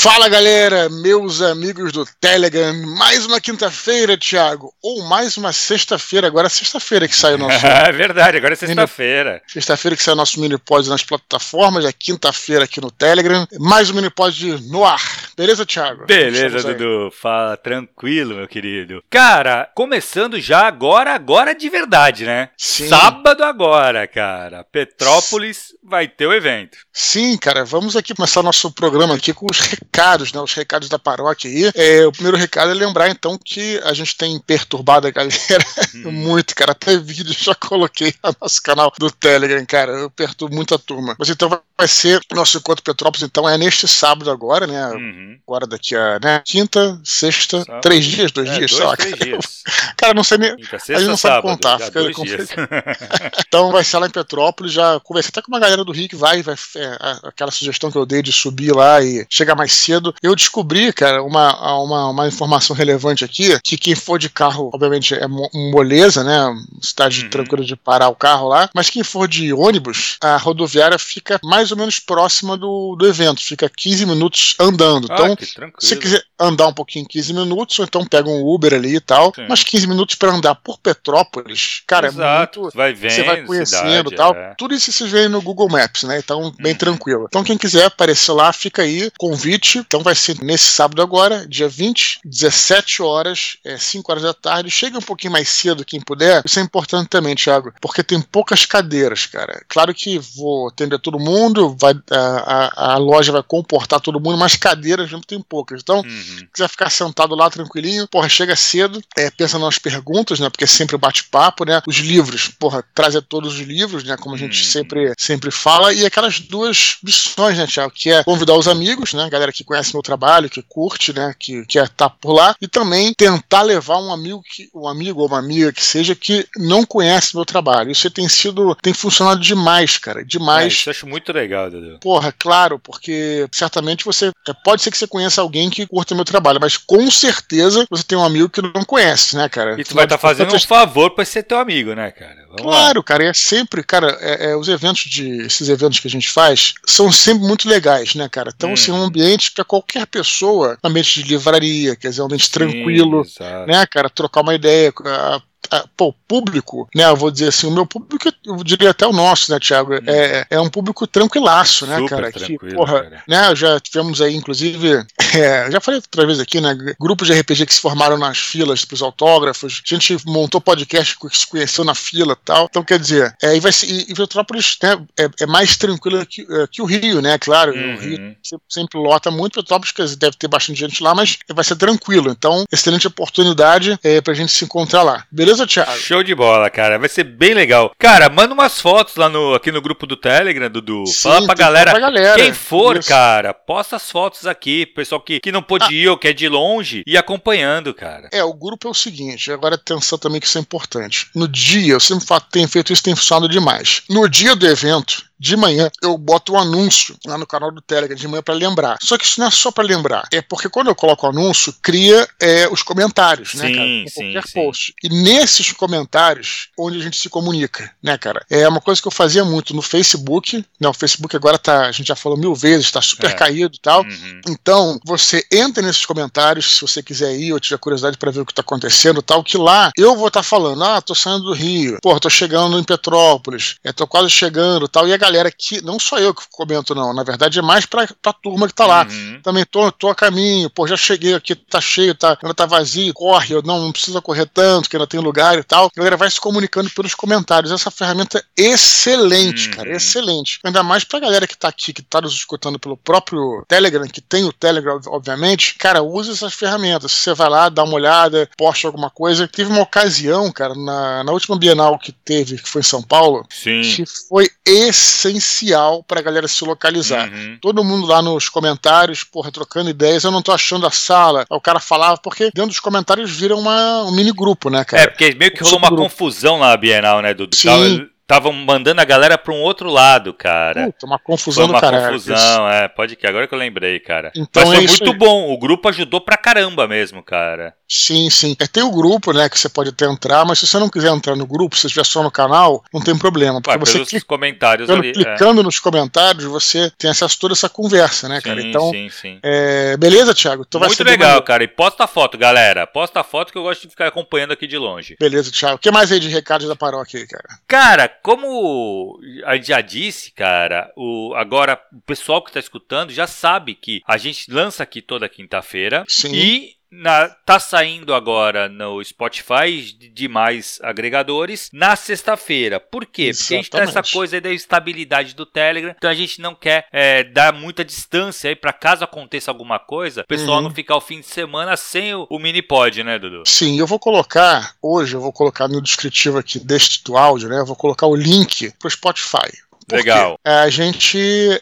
Fala galera, meus amigos do Telegram, mais uma quinta-feira, Thiago, ou mais uma sexta-feira, agora é sexta-feira que sai o nosso. é verdade, agora é sexta-feira. Sexta-feira que sai o nosso mini pod nas plataformas, é quinta-feira aqui no Telegram, mais um mini pod no ar. Beleza, Thiago? Beleza, Dudu, fala tranquilo, meu querido. Cara, começando já agora, agora de verdade, né? Sim. Sábado agora, cara. Petrópolis vai ter o evento. Sim, cara, vamos aqui começar nosso programa aqui com os recados, né? Os recados da paróquia aí. É, o primeiro recado é lembrar, então, que a gente tem perturbado a galera hum. muito, cara. Até vídeo já coloquei no nosso canal do Telegram, cara. Eu perturbo muito a turma. Mas então vai ser nosso encontro Petrópolis, então, é neste sábado agora, né? Uhum. Agora daqui a né? quinta, sexta, sábado. três dias, dois é, dias, sei lá. Cara. Dias. cara, não sei nem. Quinta, sexta, a gente não sábado, sabe contar. Fica então vai ser lá em Petrópolis. Já conversei até com uma galera do Rio que vai, vai é, aquela sugestão que eu dei de subir lá e chegar mais cedo. Eu descobri, cara, uma, uma, uma informação relevante aqui, que quem for de carro, obviamente, é moleza, né? Cidade uhum. tranquila de parar o carro lá, mas quem for de ônibus, a rodoviária fica mais ou menos próxima do, do evento, fica 15 minutos andando. Ah, então, se quiser andar um pouquinho 15 minutos, ou então pega um Uber ali e tal, Sim. mas 15 minutos para andar por Petrópolis, cara, Exato. é muito. Vai vendo, você vai conhecendo e tal. É. Tudo isso você vê no Google Maps, né? Então, bem Uhum. tranquilo. Então, quem quiser aparecer lá, fica aí, convite. Então, vai ser nesse sábado agora, dia 20, 17 horas, é, 5 horas da tarde. Chega um pouquinho mais cedo, quem puder. Isso é importante também, Thiago, porque tem poucas cadeiras, cara. Claro que vou atender todo mundo, vai, a, a, a loja vai comportar todo mundo, mas cadeiras não tem poucas. Então, Uhum. Quiser ficar sentado lá tranquilinho, porra, chega cedo, é, pensa nas perguntas, né? Porque é sempre bate-papo, né? Os livros, porra, trazer todos os livros, né? Como a gente Uhum. sempre, sempre fala, e aquelas duas missões, né, Thiago? Que é convidar os amigos, né? Galera que conhece meu trabalho, que curte, né? Que quer estar por lá, e também tentar levar um amigo, que, um amigo ou uma amiga que seja que não conhece meu trabalho. Isso tem sido, tem funcionado demais, cara, É, demais. isso eu acho muito legal, Dudu. Porra, claro, porque certamente você. é, Pode ser que você conheça alguém que curta meu trabalho, mas com certeza você tem um amigo que não conhece, né, cara? E tu vai estar fazendo um favor pra ser teu amigo, né, cara? Vamos lá. Claro, cara, e é sempre, cara, é, é, os eventos de. Esses eventos que a gente faz são sempre muito legais, né, cara? Então, Hum. assim, um ambiente para qualquer pessoa, um ambiente de livraria, quer dizer, um ambiente Sim, tranquilo, exato. né, cara, trocar uma ideia. Pô, público, né, eu vou dizer assim, o meu público, eu diria até o nosso, né, Thiago, é, é um público tranquilaço, né. Super cara, que, porra, cara. né, já tivemos aí, inclusive, é, já falei outra vez aqui, né, grupos de RPG que se formaram nas filas pros autógrafos, a gente montou podcast que se conheceu na fila e tal, então, quer dizer, é, e vai ser, e, e Petrópolis, né, é, é mais tranquilo que, é, que o Rio, né, claro, Uhum. o Rio sempre, sempre lota muito, Petrópolis deve ter bastante gente lá, mas vai ser tranquilo, então, excelente oportunidade é, pra gente se encontrar lá. Beleza, Thiago? Show de bola, cara. Vai ser bem legal. Cara, manda umas fotos lá no, aqui no grupo do Telegram, Dudu. Sim, Fala pra tem que galera. pra galera. Quem for, Isso. cara, posta as fotos aqui. Pessoal que, que não pôde ir ou quer de longe e acompanhando, cara. É, o grupo é o seguinte, agora atenção também que isso é importante. No dia, eu sempre fa- tenho feito isso, tem funcionado demais. No dia do evento, de manhã, eu boto um anúncio lá no canal do Telegram de manhã pra lembrar. Só que isso não é só pra lembrar, é porque quando eu coloco o anúncio, cria é, os comentários, né, Sim, cara? Sim, qualquer sim. post. E nesses comentários, onde a gente se comunica, né, cara? É uma coisa que eu fazia muito no Facebook, né? O Facebook agora tá, a gente já falou mil vezes, tá super É. caído e tal. Uhum. Então, você entra nesses comentários, se você quiser ir ou tiver curiosidade para ver o que tá acontecendo tal, que lá eu vou estar falando, ah, tô saindo do Rio, pô, tô chegando em Petrópolis, é, tô quase chegando e tal, e a galera que, não só eu que comento não, na verdade é mais pra, pra turma que tá lá. Uhum. Também tô, tô a caminho, pô, já cheguei aqui, tá cheio, tá, ainda tá vazio, corre, eu não, não precisa correr tanto, que ainda tem lugar e tal. A galera vai se comunicando pelos comentários. Essa ferramenta é excelente, Uhum. cara, excelente. Ainda mais pra galera que tá aqui, que tá nos escutando pelo próprio Telegram, que tem o Telegram, obviamente, cara, usa essas ferramentas. Você vai lá, dá uma olhada, posta alguma coisa. Teve uma ocasião, cara, na, na última Bienal que teve, que foi em São Paulo, Sim. que foi essencial pra galera se localizar. Uhum. Todo mundo lá nos comentários, porra, trocando ideias, eu não tô achando a sala. O cara falava, porque dentro dos comentários vira uma, um mini grupo, né, cara? É, porque meio que rolou uma confusão lá na Bienal, né, Dudu? Sim. Tava- estavam mandando a galera para um outro lado, cara. Puta, uma confusão Foi uma do caralho. confusão, é, pode que agora que eu lembrei, cara. Então Mas é foi isso muito aí. bom, o grupo ajudou pra caramba mesmo, cara. Sim, sim. É, tem o grupo, né, que você pode até entrar, mas se você não quiser entrar no grupo, se você estiver só no canal, não tem problema. Porque Ué, você clica, comentários clicando, ali. é. clicando nos comentários, você tem acesso a toda essa conversa, né, cara? Sim, então, sim, sim. é, beleza, Thiago? Então Muito legal, cara. E posta a foto, galera. Posta a foto que eu gosto de ficar acompanhando aqui de longe. Beleza, Thiago. O que mais aí de recados da paróquia aí, cara? Cara, como a gente já disse, cara, o, agora o pessoal que tá escutando já sabe que a gente lança aqui toda quinta-feira Sim. e na, tá saindo agora no Spotify e demais agregadores na sexta-feira. Por quê? Porque a gente tem essa Exatamente. coisa aí da estabilidade do Telegram, então a gente não quer é, dar muita distância aí pra caso aconteça alguma coisa, o pessoal Uhum. não ficar o fim de semana sem o, o mini pod, né, Dudu? Sim, eu vou colocar, hoje eu vou colocar no descritivo aqui deste do áudio, né? Eu vou colocar o link pro Spotify. Por Legal. É, a gente,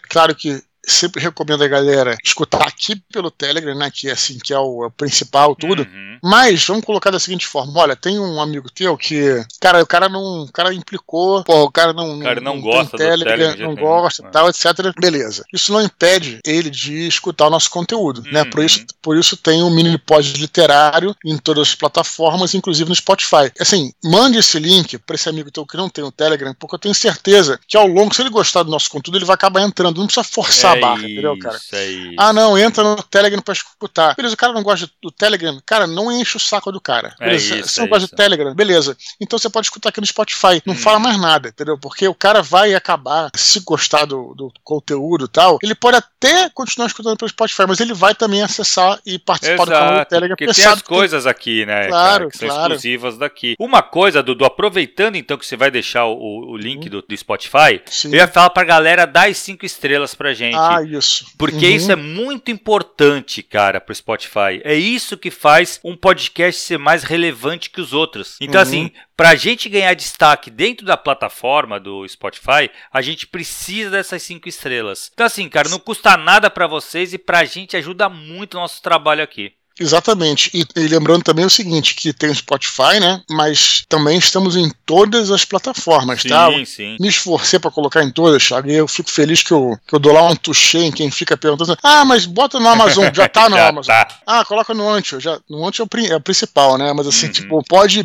claro que sempre recomendo a galera escutar aqui pelo Telegram, né? Que é assim, que é o, é o principal, tudo. Uhum. Mas vamos colocar da seguinte forma: olha, tem um amigo teu que, cara, o cara não, o cara implicou, pô, o cara não, O cara não tem gosta do Telegram de não gosta, É. tal, etc. Beleza. Isso não impede ele de escutar o nosso conteúdo, né? Por Uhum. isso, por isso tem o mini pod literário em todas as plataformas, inclusive no Spotify. Assim, mande esse link para esse amigo teu que não tem o Telegram, porque eu tenho certeza que ao longo, se ele gostar do nosso conteúdo, ele vai acabar entrando. Não precisa forçar barra, entendeu, cara? Isso, é isso. Ah, não, entra no Telegram pra escutar. Beleza, o cara não gosta do Telegram. Cara, não enche o saco do cara. É Beleza, isso, você não é gosta isso. do Telegram, beleza. Então você pode escutar aqui no Spotify. Não Hum. fala mais nada, entendeu? Porque o cara vai acabar, se gostar do, do conteúdo e tal, ele pode até continuar escutando pelo Spotify, mas ele vai também acessar e participar do canal do Exato, Telegram. porque tem as que coisas aqui, né, Claro, cara, que são claro. exclusivas daqui. Uma coisa, Dudu, aproveitando então que você vai deixar o, o link do, do Spotify, Sim. eu ia falar pra galera dar as cinco estrelas pra gente. Ah, isso. Porque Uhum. isso é muito importante, cara, pro Spotify. É isso que faz um podcast ser mais relevante que os outros. Então, Uhum. assim, pra gente ganhar destaque dentro da plataforma do Spotify, a gente precisa dessas cinco estrelas. Então, assim, cara, não custa nada pra vocês e pra gente ajuda muito o nosso trabalho aqui. Exatamente. E, e lembrando também o seguinte, que tem o Spotify, né? Mas também estamos em todas as plataformas, tá? Sim, sim. me esforcei pra colocar em todas, Thiago, e eu fico feliz que eu, que eu dou lá um touché em quem fica perguntando, ah, mas bota no Amazon, já tá no Já Amazon. tá. Ah, coloca no Ancho, já, no Ancho é é o principal, né, mas assim, Uhum. tipo, pode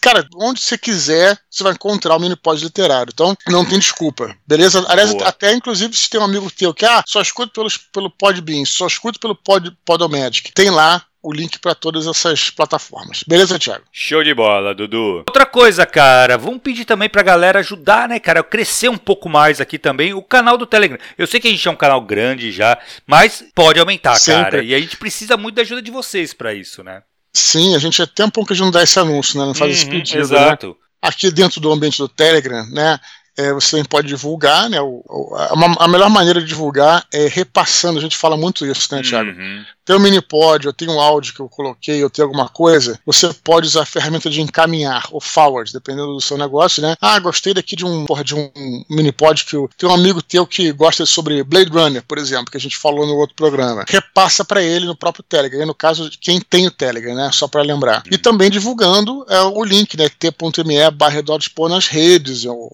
cara, onde você quiser, você vai encontrar o mini pod literário, então não tem desculpa, beleza? Aliás, Boa. até inclusive se tem um amigo teu que, ah, só escuta pelos, pelo Podbean, só escuta pelo pod, Podomatic, tem lá o link pra todas essas plataformas, beleza, Thiago? Show de bola, Dudu. Outra coisa, cara, vamos pedir também pra galera ajudar, né, cara, a crescer um pouco mais aqui também o canal do Telegram. Eu sei que a gente é um canal grande já, mas pode aumentar, Sempre. cara. E a gente precisa muito da ajuda de vocês pra isso, né? Sim, a gente é tempo que a gente não dá esse anúncio, né, não faz esse Uhum, pedido, né? Exato. aqui dentro do ambiente do Telegram, né? É, você também pode divulgar, né? o- a, a melhor maneira de divulgar é repassando. A gente fala muito isso, né, Thiago? Uhum. Tem um minipod, eu tenho um áudio que eu coloquei, eu tenho alguma coisa, você pode usar a ferramenta de encaminhar, ou forward, dependendo do seu negócio, né? Ah, gostei daqui de um, de um minipod que eu, tem um amigo teu que gosta sobre Blade Runner, por exemplo, que a gente falou no outro programa. Repassa para ele no próprio Telegram, no caso de quem tem o Telegram, né? Só para lembrar. E também divulgando é, o link, né? t.me barra nas redes, ou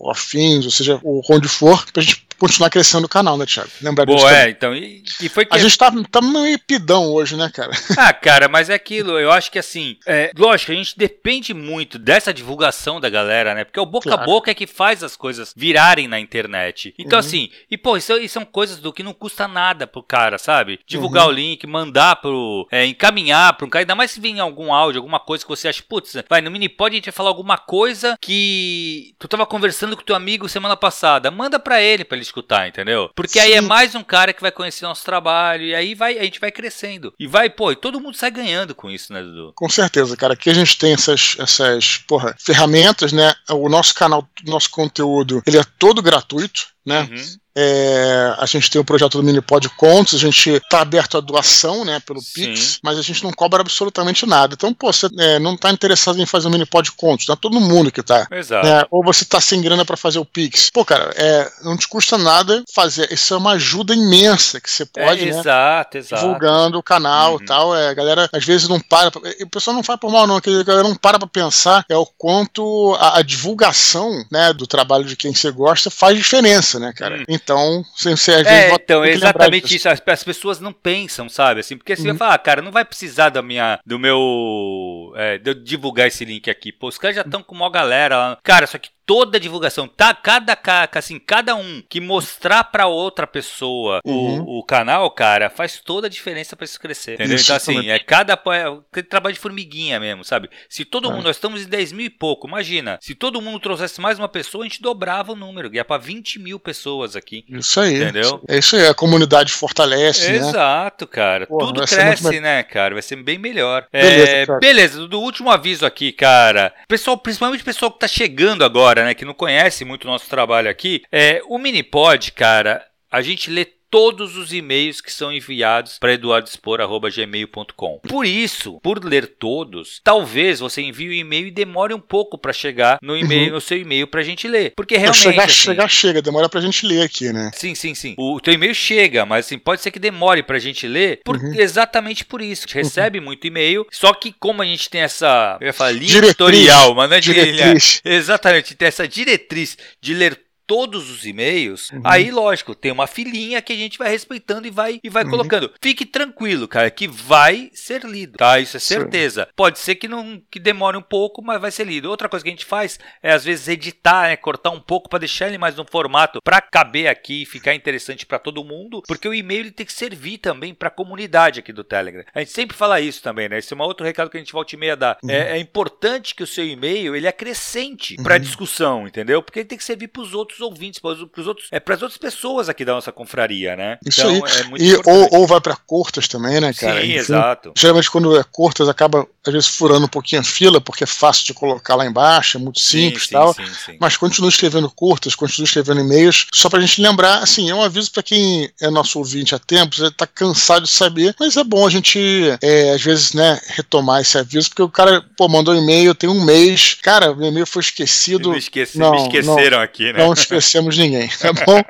ou seja, o onde for, pra gente continuar crescendo o canal, né, Thiago? Lembrar disso Boa, é, então, e, e foi que A gente tá, tá meio pidão hoje, né, cara? Ah, cara, mas é aquilo, eu acho que assim, é, lógico, a gente depende muito dessa divulgação da galera, né? Porque o boca a Claro. boca é que faz as coisas virarem na internet. Então, Uhum. assim, e pô, isso, isso são coisas do que não custa nada pro cara, sabe? Divulgar Uhum. o link, mandar pro. é, encaminhar pro um cara, ainda mais se vir algum áudio, alguma coisa que você acha, putz, vai, no Minipod a gente vai falar alguma coisa que tu tava conversando com teu amigo semana passada. Manda pra ele pra ele escutar, entendeu? Porque aí é Sim. mais um cara que vai conhecer nosso trabalho e aí vai, a gente vai crescendo. E vai, pô, e todo mundo sai ganhando com isso, né, Dudu? Com certeza, cara. Aqui a gente tem essas, essas porra, ferramentas, né? O nosso canal, o nosso conteúdo, ele é todo gratuito. Né? Uhum. É, a gente tem o projeto do Minipod Contos, a gente está aberto à doação, né, pelo Sim. Pix, mas a gente não cobra absolutamente nada. Então, pô, você é, não está interessado em fazer um Minipod Contos, não é todo mundo que está. Exato. É, ou você está sem grana para fazer o Pix. Pô, cara, é, não te custa nada fazer. Isso é uma ajuda imensa que você pode, é, né? Exato, exato. Divulgando o canal uhum. tal. É, a galera às vezes não para. O pessoal não faz por mal, não. A galera não para para pensar é o quanto a, a, divulgação, né, do trabalho de quem você gosta faz diferença, né, cara? Uhum. Então, você é, então, é exatamente isso. As, as, pessoas não pensam, sabe? Assim, porque você uhum. vai falar, ah, cara, não vai precisar da minha, do meu. É, de eu divulgar esse link aqui. Pô, os caras já estão com uma galera lá. Cara, só que toda a divulgação, tá? Cada assim, cada um que mostrar para outra pessoa uhum. o, o, canal, cara, faz toda a diferença para isso crescer. Entendeu? Isso, então, assim, é cada é, trabalho de formiguinha mesmo, sabe? Se todo é. mundo, nós estamos em 10 mil e pouco, imagina, se todo mundo trouxesse mais uma pessoa, a gente dobrava o número, ia para 20 mil pessoas aqui. Isso aí. Entendeu? É isso aí, a comunidade fortalece. Né? Exato, cara. Porra, Tudo cresce, né, cara? Vai ser bem melhor. Beleza, é, beleza, do último aviso aqui, cara. Pessoal, principalmente o pessoal que tá chegando agora, né, que não conhece muito o nosso trabalho aqui, é o Minipod, cara, a gente lê todos os e-mails que são enviados para eduardespor@gmail.com. Por isso, por ler todos, talvez você envie o um e-mail e demore um pouco para chegar no e-mail, uhum. no seu e-mail para a gente ler, porque realmente chegar, assim, chegar chega, demora para a gente ler aqui, né? Sim, sim, sim. O teu e-mail chega, mas assim, pode ser que demore para a gente ler, por, uhum. exatamente por isso. A gente recebe uhum. muito e-mail, só que como a gente tem essa, eu ia falar, linha diretriz, editorial, mas não é diretriz. exatamente, tem essa diretriz de ler todos os e-mails, uhum. aí lógico, tem uma filinha que a gente vai respeitando e vai e vai uhum. colocando. Fique tranquilo, cara, que vai ser lido, tá? Isso é certeza. Sim. Pode ser que não que demore um pouco, mas vai ser lido. Outra coisa que a gente faz é às vezes editar, né, cortar um pouco para deixar ele mais no formato para caber aqui e ficar interessante para todo mundo, porque o e-mail ele tem que servir também para a comunidade aqui do Telegram. A gente sempre fala isso também, né? Esse é um outro recado que a gente volta e meia dar. Uhum. É, é, importante que o seu e-mail ele acrescente para a uhum. discussão, entendeu? Porque ele tem que servir para os outros outros ouvintes, para os outros, é para as outras pessoas aqui da nossa confraria, né? Isso então, aí. É muito e, ou, ou vai para curtas também, né, cara? Sim, Enfim, exato. Geralmente quando é curtas acaba às vezes furando um pouquinho a fila, porque é fácil de colocar lá embaixo, é muito simples e tal. Sim, sim, mas continue escrevendo curtas, continue escrevendo e-mails, só pra gente lembrar, assim, é um aviso para quem é nosso ouvinte há tempos, ele tá cansado de saber, mas é bom a gente, é, às vezes, né, retomar esse aviso, porque o cara, pô, mandou um e-mail, tem um mês, cara, o e-mail foi esquecido. Me, esqueci, não, me esqueceram não, aqui, né? Não esquecemos ninguém, tá bom?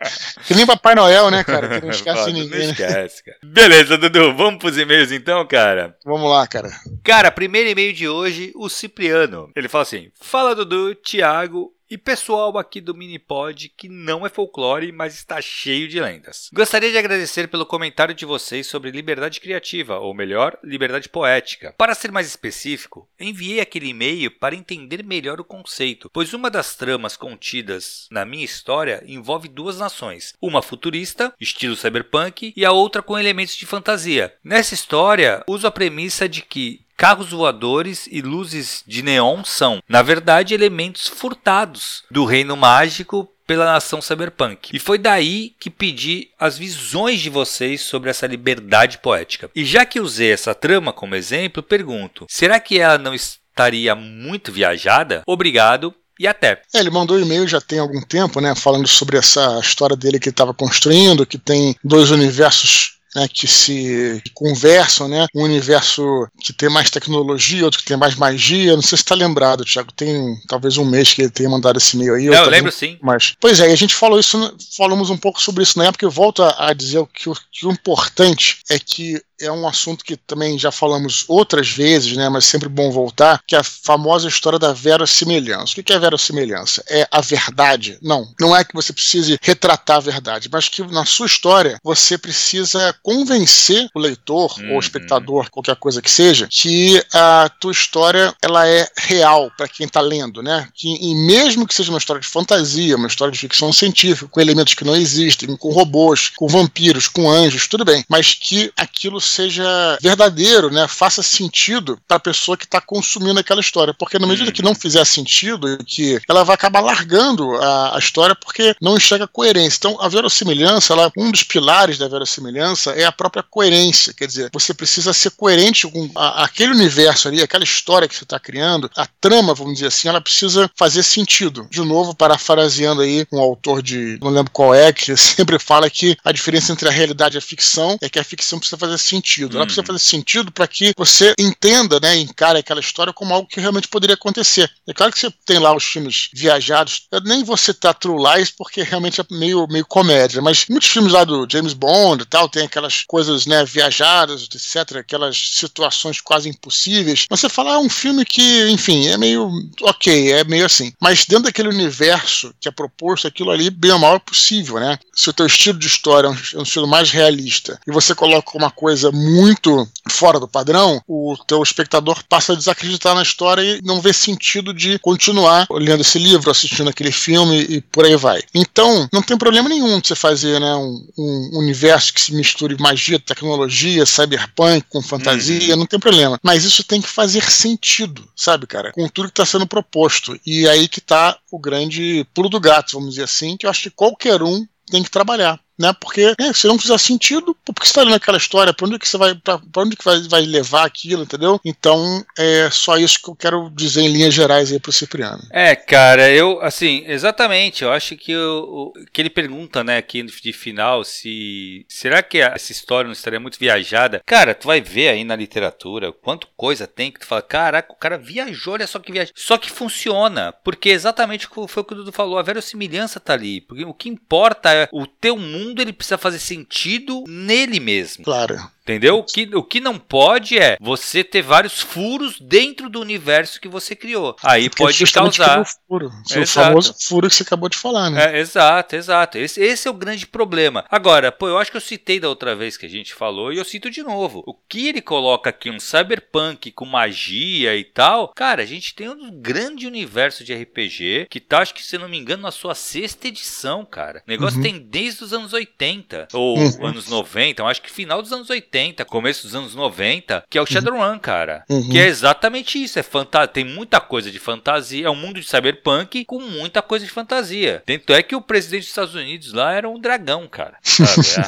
que nem Papai Noel, né, cara? Que não esquece ninguém. Não esquece, cara. Beleza, Dudu, vamos pros e-mails então, cara? Vamos lá, cara. Cara, primeiro e-mail de hoje, o Cipriano. Ele fala assim: Fala Dudu, Thiago e pessoal aqui do Minipod que não é folclore, mas está cheio de lendas. Gostaria de agradecer pelo comentário de vocês sobre liberdade criativa, ou melhor, liberdade poética. Para ser mais específico, enviei aquele e-mail para entender melhor o conceito, pois uma das tramas contidas na minha história envolve duas nações, uma futurista, estilo cyberpunk, e a outra com elementos de fantasia. Nessa história, uso a premissa de que Carros voadores e luzes de neon são, na verdade, elementos furtados do reino mágico pela nação cyberpunk. E foi daí que pedi as visões de vocês sobre essa liberdade poética. E já que usei essa trama como exemplo, pergunto: será que ela não estaria muito viajada? Obrigado e até. É, ele mandou e-mail já tem algum tempo, né, falando sobre essa história dele que ele estava construindo, que tem dois universos né, que se conversam, né? Um universo que tem mais tecnologia, outro que tem mais magia. Não sei se está lembrado, Thiago. Tem talvez um mês que ele tenha mandado esse e-mail aí. Não, eu lembro sim. Mas, pois é, a gente falou isso, falamos um pouco sobre isso na época. Eu volto a, a dizer que o, que o importante é que é um assunto que também já falamos outras vezes, né, mas sempre bom voltar, que é a famosa história da verossimilhança. O que é verossimilhança? É a verdade? Não. Não é que você precise retratar a verdade, mas que na sua história você precisa convencer o leitor uhum. ou o espectador, qualquer coisa que seja, que a tua história ela é real para quem está lendo, né? Que, e mesmo que seja uma história de fantasia, uma história de ficção científica, com elementos que não existem, com robôs, com vampiros, com anjos, tudo bem, mas que aquilo seja verdadeiro, né? Faça sentido para a pessoa que está consumindo aquela história. Porque na medida que não fizer sentido, que ela vai acabar largando a, a história porque não enxerga coerência. Então, a verossimilhança, ela, um dos pilares da verossimilhança é a própria coerência. Quer dizer, você precisa ser coerente com a, aquele universo ali, aquela história que você está criando, a trama, vamos dizer assim, ela precisa fazer sentido. De novo, parafraseando aí um autor de, não lembro qual é, que sempre fala que a diferença entre a realidade e a ficção é que a ficção precisa fazer sentido. Ela precisa uhum. fazer sentido para que você entenda, né, encare aquela história como algo que realmente poderia acontecer. É claro que você tem lá os filmes viajados, eu nem você tá True Lies porque realmente é meio, meio comédia, mas muitos filmes lá do James Bond e tal, tem aquelas coisas, né, viajadas, etc, aquelas situações quase impossíveis. Você fala, ah, um filme que, enfim, é meio ok, é meio assim. Mas dentro daquele universo que é proposto, aquilo ali, bem ou mal, é possível, né? Se o teu estilo de história é um, é um estilo mais realista e você coloca uma coisa muito fora do padrão, o teu espectador passa a desacreditar na história e não vê sentido de continuar lendo esse livro, assistindo aquele filme e por aí vai. Então, não tem problema nenhum de você fazer né, um, um universo que se misture magia, tecnologia, cyberpunk com fantasia, uhum. não tem problema. Mas isso tem que fazer sentido, sabe, cara? Com tudo que está sendo proposto. E aí que está o grande pulo do gato, vamos dizer assim, que eu acho que qualquer um tem que trabalhar né? Porque se não fizer sentido, por que você está lendo aquela história? Para onde que você vai, para onde que vai, vai levar aquilo, entendeu? Então é só isso que eu quero dizer em linhas gerais aí pro Cipriano. É, cara, eu assim, exatamente, eu acho que o que ele pergunta, né, aqui de final, se será que essa história não estaria muito viajada? Cara, tu vai ver aí na literatura quanto coisa tem que tu fala, caraca, o cara viajou, olha só que viagem. Só que funciona, porque exatamente foi o que o Dudu falou, a verossimilhança tá ali, porque o que importa é o teu mundo mundo ele precisa fazer sentido nele mesmo. Claro. Entendeu? O que, o que não pode é você ter vários furos dentro do universo que você criou. Aí Porque pode causar. O, furo. o famoso furo que você acabou de falar, né? É, exato, exato. Esse, esse é o grande problema. Agora, pô, eu acho que eu citei da outra vez que a gente falou e eu cito de novo. O que ele coloca aqui, um cyberpunk com magia e tal, cara, a gente tem um grande universo de RPG que tá, acho que se não me engano, na sua sexta edição, cara. O negócio uhum. tem desde os anos 80 ou uhum. anos 90, eu acho que final dos anos 80. 80, começo dos anos 90, que é o uhum. Shadowrun, cara. Uhum. Que é exatamente isso. É fanta tem muita coisa de fantasia. É um mundo de cyberpunk com muita coisa de fantasia. Tanto é que o presidente dos Estados Unidos lá era um dragão, cara.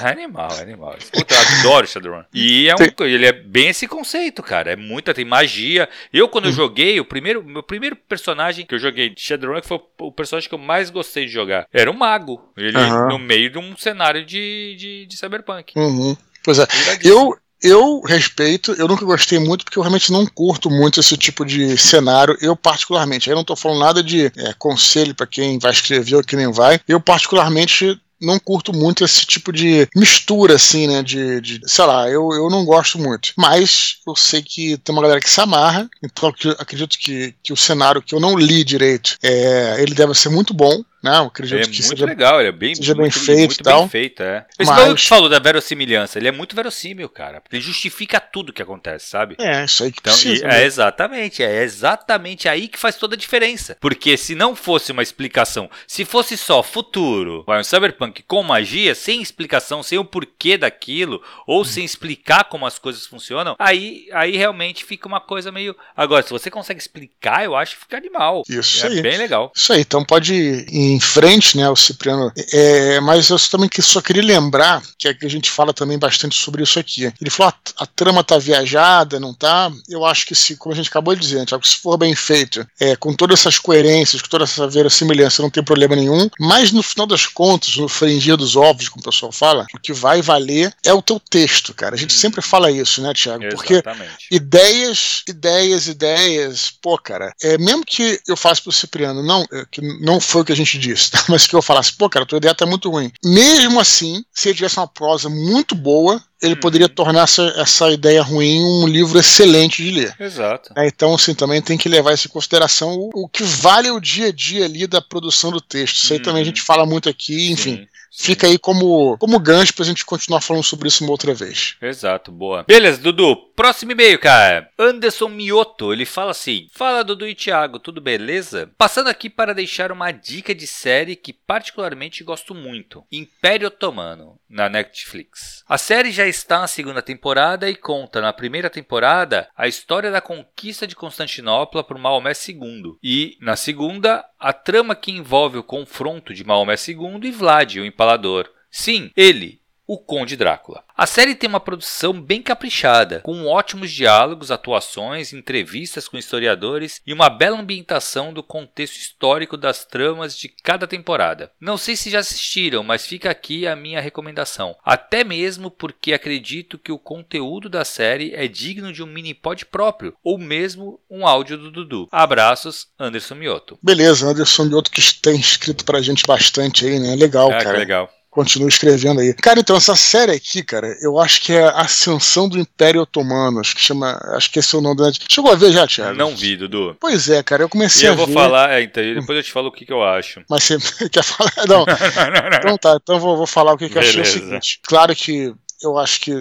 É animal, é animal. Eu adoro Shadowrun. E é um, ele é bem esse conceito, cara. É muita, tem magia. Eu, quando eu uhum. joguei, o primeiro, meu primeiro personagem que eu joguei de Shadowrun, que foi o personagem que eu mais gostei de jogar, era um mago. Ele uhum. no meio de um cenário de, de, de cyberpunk. Uhum. Pois é. Eu, eu respeito, eu nunca gostei muito porque eu realmente não curto muito esse tipo de cenário, eu particularmente. Aí eu não estou falando nada de é, conselho para quem vai escrever ou quem nem vai. Eu particularmente não curto muito esse tipo de mistura, assim, né? De, de, sei lá, eu, eu não gosto muito. Mas eu sei que tem uma galera que se amarra, então acredito que, que o cenário que eu não li direito, é, ele deve ser muito bom. Não, acredito é que muito seja, legal, ele é bem, seja muito, bem feito muito tal. Bem feito, é. Mas... Esse que falou da verossimilhança, ele é muito verossímil, cara. Ele justifica tudo que acontece, sabe? É, isso aí que então, precisa. E, é exatamente, é exatamente aí que faz toda a diferença. Porque se não fosse uma explicação, se fosse só futuro, um cyberpunk com magia, sem explicação, sem o porquê daquilo, ou hum. sem explicar como as coisas funcionam, aí, aí realmente fica uma coisa meio. Agora, se você consegue explicar, eu acho que fica animal. Isso é aí. bem legal. Isso aí, então pode ir em frente, né, o Cipriano. É, mas eu também que só queria lembrar que, é que a gente fala também bastante sobre isso aqui. Ele falou: a, ah, a trama tá viajada, não tá? Eu acho que se, como a gente acabou de dizer, se for bem feito, é, com todas essas coerências, com toda essa verossimilhança, não tem problema nenhum. Mas no final das contas, no fringir dos ovos, como o pessoal fala, o que vai valer é o teu texto, cara. A gente hum. sempre fala isso, né, Tiago? Porque ideias, ideias, ideias, pô, cara, é, mesmo que eu faça pro Cipriano, não, é, que não foi o que a gente disse, tá? mas que eu falasse, pô, cara, tua ideia tá muito ruim. Mesmo assim, se ele tivesse uma prosa muito boa, ele uhum. poderia tornar essa, essa ideia ruim um livro excelente de ler. Exato. É, então, assim, também tem que levar isso em consideração o, o, que vale o dia a dia ali da produção do texto. Isso aí também a uhum. gente fala muito aqui, enfim. Sim fica aí como, como gancho pra gente continuar falando sobre isso uma outra vez. Exato, boa. Beleza, Dudu. Próximo e-mail, cara. Anderson Mioto, ele fala assim: Fala, Dudu e Thiago, tudo beleza? Passando aqui para deixar uma dica de série que particularmente gosto muito: Império Otomano, na Netflix. A série já está na segunda temporada e conta, na primeira temporada, a história da conquista de Constantinopla por Maomé II. E, na segunda, a trama que envolve o confronto de Maomé II e Vlad, o Empalador. Sim, ele, o Conde Drácula. A série tem uma produção bem caprichada, com ótimos diálogos, atuações, entrevistas com historiadores e uma bela ambientação do contexto histórico das tramas de cada temporada. Não sei se já assistiram, mas fica aqui a minha recomendação. Até mesmo porque acredito que o conteúdo da série é digno de um mini pod próprio, ou mesmo um áudio do Dudu. Abraços, Anderson Mioto. Beleza, Anderson Mioto que tem escrito pra gente bastante aí, né? Legal, Ah, que cara. legal. Continua escrevendo aí. Cara, então, essa série aqui, cara, eu acho que é a Ascensão do Império Otomano. Acho que chama. Acho que esse é o nome da. Chegou a ver já, Thiago? Não vi, Dudu. Pois é, cara, eu E comecei a eu vou ver. falar, é, então, depois eu te falo o que, que eu acho. Mas você quer falar? Não. Então tá, então eu vou, vou falar o que, que eu achei o seguinte. Claro que eu acho que,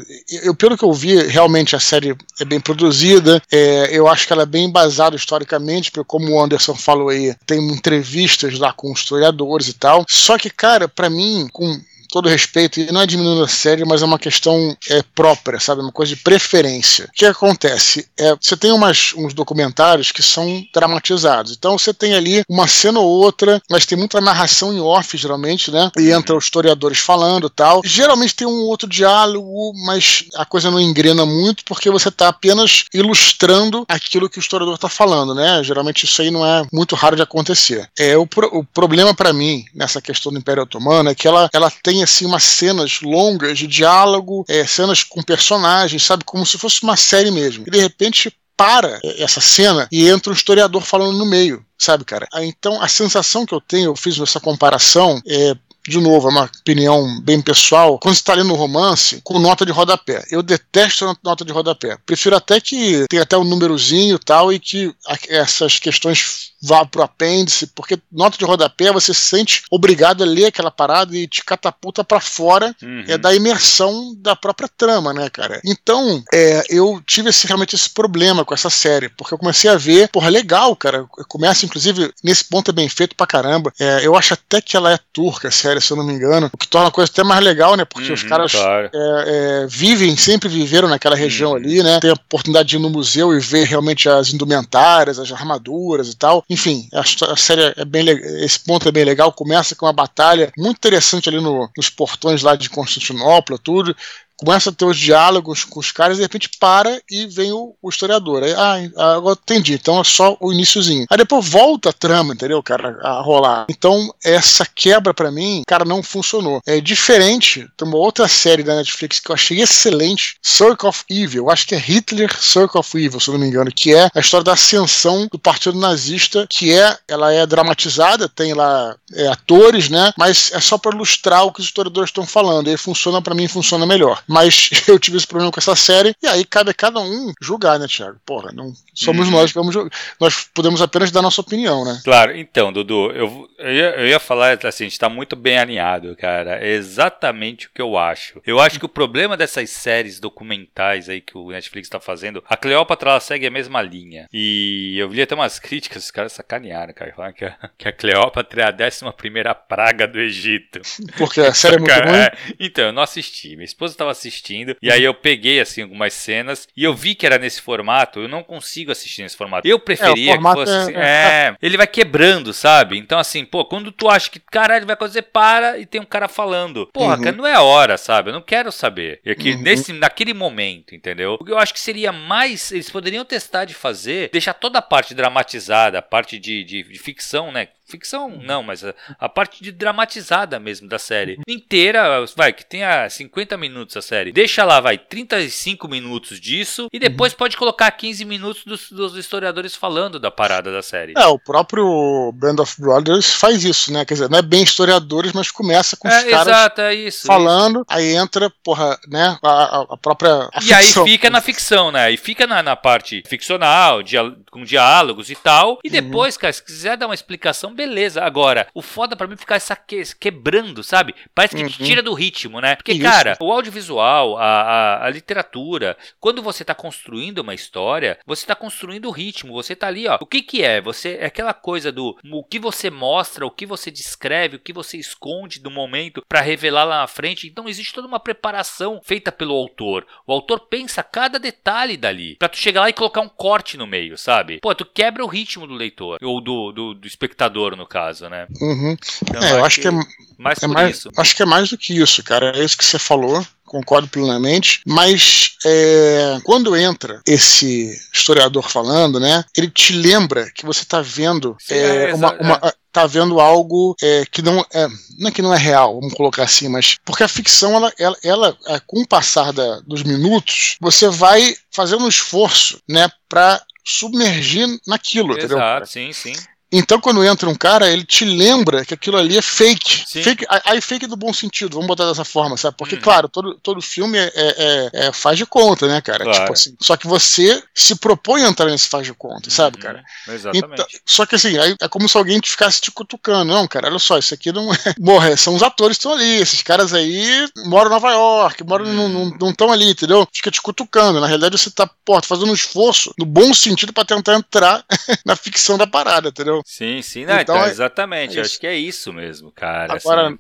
eu, pelo que eu vi, realmente a série é bem produzida. É, eu acho que ela é bem embasada historicamente, porque como o Anderson falou aí, tem entrevistas lá com historiadores e tal. Só que, cara, pra mim, com todo respeito, e não é diminuindo a série, mas é uma questão é, própria, sabe? Uma coisa de preferência. O que acontece? É, você tem umas, uns documentários que são dramatizados. Então você tem ali uma cena ou outra, mas tem muita narração em off, geralmente, né? E entra os historiadores falando tal. Geralmente tem um outro diálogo, mas a coisa não engrena muito porque você está apenas ilustrando aquilo que o historiador está falando, né? Geralmente isso aí não é muito raro de acontecer. É o, pro, o problema para mim nessa questão do Império Otomano é que ela, ela tem assim umas cenas longas de diálogo, é, cenas com personagens, sabe, como se fosse uma série mesmo. E de repente para essa cena e entra um historiador falando no meio, sabe, cara? Então a sensação que eu tenho, eu fiz essa comparação, é de novo, é uma opinião bem pessoal, quando você está lendo um romance com nota de rodapé. Eu detesto nota de rodapé. Prefiro até que tenha até um númerozinho e tal, e que essas questões vá pro apêndice, porque nota de rodapé você se sente obrigado a ler aquela parada e te catapulta para fora Uhum. é da imersão da própria trama, né, cara? Então, é, eu tive esse, realmente esse problema com essa série, porque eu comecei a ver, porra, legal, cara. Começa, inclusive, nesse ponto é bem feito pra caramba. É, eu acho até que ela é turca, a série, se eu não me engano, o que torna a coisa até mais legal, né? Porque os Uhum, caras claro. é, é, vivem, sempre viveram naquela região Uhum. ali, né? Tem a oportunidade de ir no museu e ver realmente as indumentárias, as armaduras e tal. Enfim, a, a série é bem esse ponto é bem legal. Começa com uma batalha muito interessante ali no- nos portões lá de Constantinopla, tudo. Começa a ter os diálogos com os caras e de repente para e vem o, o historiador. Aí, ah, agora entendi. Então é só o iníciozinho. Aí depois volta a trama, entendeu, cara, a rolar. Então essa quebra pra mim, cara, não funcionou. É diferente. Tem uma outra série da Netflix que eu achei excelente, Circle of Evil. Eu acho que é Hitler Circle of Evil, se eu não me engano, que é a história da ascensão do Partido Nazista, que é, ela é dramatizada, tem lá é, atores, né? Mas é só pra ilustrar o que os historiadores estão falando. E funciona pra mim, funciona melhor. Mas eu tive esse problema com essa série e aí cabe a cada um julgar, né, Thiago? Porra, não somos Uhum. nós que vamos julgar. Nós podemos apenas dar nossa opinião, né? Claro, então, Dudu, eu, eu, ia, eu ia falar assim, a gente tá muito bem alinhado, cara. É exatamente o que eu acho. Eu acho que o problema dessas séries documentais aí que o Netflix tá fazendo, a Cleópatra ela segue a mesma linha. E eu vi até umas críticas, os caras sacanearam, cara. Falaram que a, que a Cleópatra é a 11 primeira praga do Egito. Porque a série é muito Cara, ruim. é. Então, eu não assisti. Minha esposa estava assistindo. E aí eu peguei, assim, algumas cenas. E eu vi que era nesse formato. Eu não consigo assistir nesse formato. Eu preferia que formato fosse é- assim. É, ele vai quebrando, sabe? Então, assim, pô, quando tu acha que caralho vai acontecer, para e tem um cara falando. Porra, Uhum. cara, não é a hora, sabe? Eu não quero saber. E aqui, Uhum. nesse, naquele momento, entendeu? O que eu acho que seria mais. Eles poderiam testar de fazer, deixar toda a parte dramatizada, a parte de, de, de ficção, né? Ficção não, mas a, a parte de dramatizada mesmo da série. Inteira, vai, que tenha 50 minutos a série. Deixa lá, vai, 35 minutos disso e depois pode colocar 15 minutos dos, dos historiadores falando da parada da série. É, o próprio Band of Brothers faz isso, né? Quer dizer, não é bem historiadores, mas começa com os É, caras exato, é isso. falando, aí entra, porra, né? A, a- própria. a E aí ficção. fica na ficção, né? E fica na, na parte ficcional, dia- com diálogos e tal. E depois, cara, se quiser dar uma explicação, beleza. Agora, o foda pra mim é ficar essa que, quebrando, sabe? Parece que uhum. te tira do ritmo, né? Porque, Isso. cara, o audiovisual, a, a, a, literatura, quando você tá construindo uma história, você tá construindo o ritmo. Você tá ali, ó. O que que é? Você é aquela coisa do o que você mostra, o que você descreve, o que você esconde do momento para revelar lá na frente. Então existe toda uma preparação feita pelo autor. O autor pensa cada detalhe dali para tu chegar lá e colocar um corte no meio, sabe? Pô, tu quebra o ritmo do leitor ou do, do, do espectador no caso, né? Uhum. Então, é, eu acho que, que é mais é mais, isso. Acho que é mais do que isso, cara. É isso que você falou concordo plenamente, mas é, quando entra esse historiador falando, né, ele te lembra que você está vendo Sim, é, é, uma, uma é. tá vendo algo é, que não é, não é que não é real, vamos colocar assim, mas porque a ficção ela, ela, ela é, com o passar da, dos minutos, você vai fazendo um esforço, né, para submergir naquilo, Exato, entendeu? sim, sim. Então, quando entra um cara, ele te lembra que aquilo ali é fake. fake aí, fake do bom sentido, vamos botar dessa forma, sabe? Porque, uhum. claro, todo, todo filme é, é, é, faz de conta, né, cara? Claro. Tipo assim. Só que você se propõe a entrar nesse faz de conta, sabe, uhum. cara? Exatamente. Então, só que assim, aí é como se alguém te ficasse te cutucando. Não, cara, olha só, isso aqui não é. Morra, são os atores que estão ali. Esses caras aí moram em Nova York, moram, uhum. não estão ali, entendeu? Fica te cutucando. Na realidade, você tá, pô, tá fazendo um esforço, no bom sentido, para tentar entrar na ficção da parada, entendeu? Entendeu? Sim, sim, não, então, então é, exatamente. Acho que é isso mesmo, cara. Agora, assim...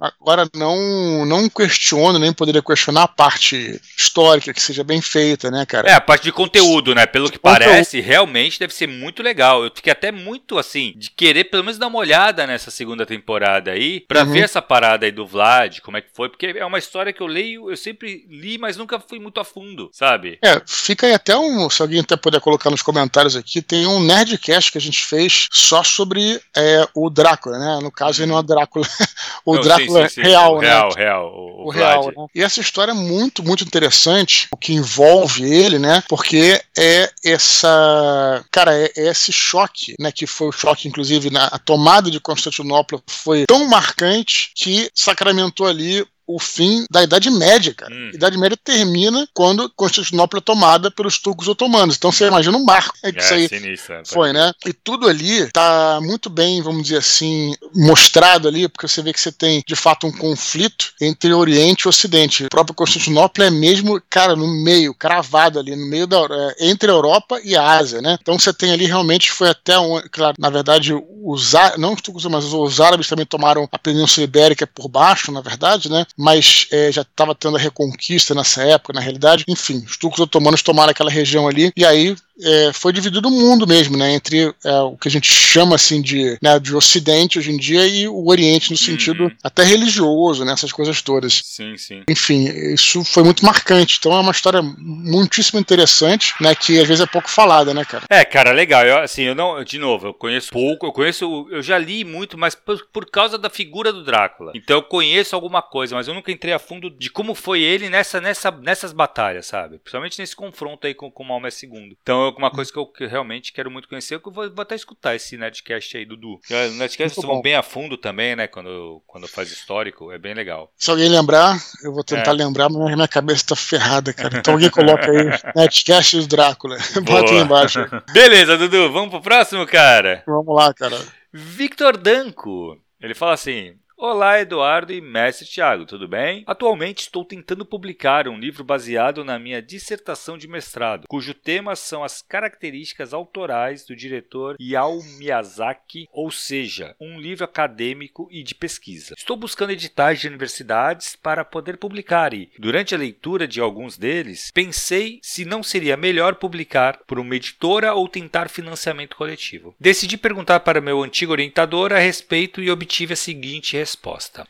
Agora, não, não questiono, nem poderia questionar a parte histórica que seja bem feita, né, cara? É, a parte de conteúdo, né? Pelo que parece, realmente deve ser muito legal. Eu fiquei até muito, assim, de querer pelo menos dar uma olhada nessa segunda temporada aí, pra uhum. ver essa parada aí do Vlad, como é que foi, porque é uma história que eu leio, eu sempre li, mas nunca fui muito a fundo, sabe? É, fica aí até um, se alguém até puder colocar nos comentários aqui, tem um Nerdcast que a gente fez só sobre é, o Drácula, né? No caso, ele não é Drácula, o não, Drácula sim, sim, real, né? Real, real. O, o real, né? E essa história é muito, muito interessante, o que envolve ele, né? Porque é essa. Cara, é, é esse choque, né? Que foi o choque, inclusive, na tomada de Constantinopla foi tão marcante que sacramentou ali o fim da Idade Média, cara. Hum. A Idade Média termina quando Constantinopla é tomada pelos turcos otomanos. Então você imagina um marco é, que isso aí é, foi, né? E tudo ali tá muito bem, vamos dizer assim, mostrado ali, porque você vê que você tem de fato um conflito entre Oriente e Ocidente. O próprio Constantinopla é mesmo, cara, no meio, cravado ali, no meio da é, entre a Europa e a Ásia, né? Então você tem ali realmente foi até um, claro, na verdade, os não os turcos, mas os árabes também tomaram a Península Ibérica por baixo, na verdade, né? Mas é, já estava tendo a reconquista nessa época, na realidade. Enfim, os turcos otomanos tomaram aquela região ali, e aí é, foi dividido o mundo mesmo, né, entre é, o que a gente chama assim de, né, de Ocidente hoje em dia e o Oriente no sentido uhum. até religioso, né, essas coisas todas. Sim, sim. Enfim, isso foi muito marcante. Então é uma história muitíssimo interessante, né, que às vezes é pouco falada, né, cara? É, cara, legal. Eu, assim, eu não, de novo, eu conheço pouco, eu conheço, eu já li muito, mas por, por causa da figura do Drácula. Então eu conheço alguma coisa, mas eu nunca entrei a fundo de como foi ele nessa, nessa, nessas batalhas, sabe? Principalmente nesse confronto aí com, com o Maomé II. Então uma coisa que eu realmente quero muito conhecer, que eu vou, vou até escutar esse Nerdcast aí, Dudu. O Nerdcast vão bem a fundo também, né? Quando, quando faz histórico, é bem legal. Se alguém lembrar, eu vou tentar é. lembrar, mas minha cabeça tá ferrada, cara. Então alguém coloca aí Nerdcast do Drácula. Bota aí embaixo. Beleza, Dudu, vamos pro próximo, cara? Vamos lá, cara. Victor Danco. Ele fala assim: Olá, Eduardo e mestre Tiago, tudo bem? Atualmente estou tentando publicar um livro baseado na minha dissertação de mestrado, cujo tema são as características autorais do diretor Yao Miyazaki, ou seja, um livro acadêmico e de pesquisa. Estou buscando editais de universidades para poder publicar e, durante a leitura de alguns deles, pensei se não seria melhor publicar por uma editora ou tentar financiamento coletivo. Decidi perguntar para meu antigo orientador a respeito e obtive a seguinte resposta.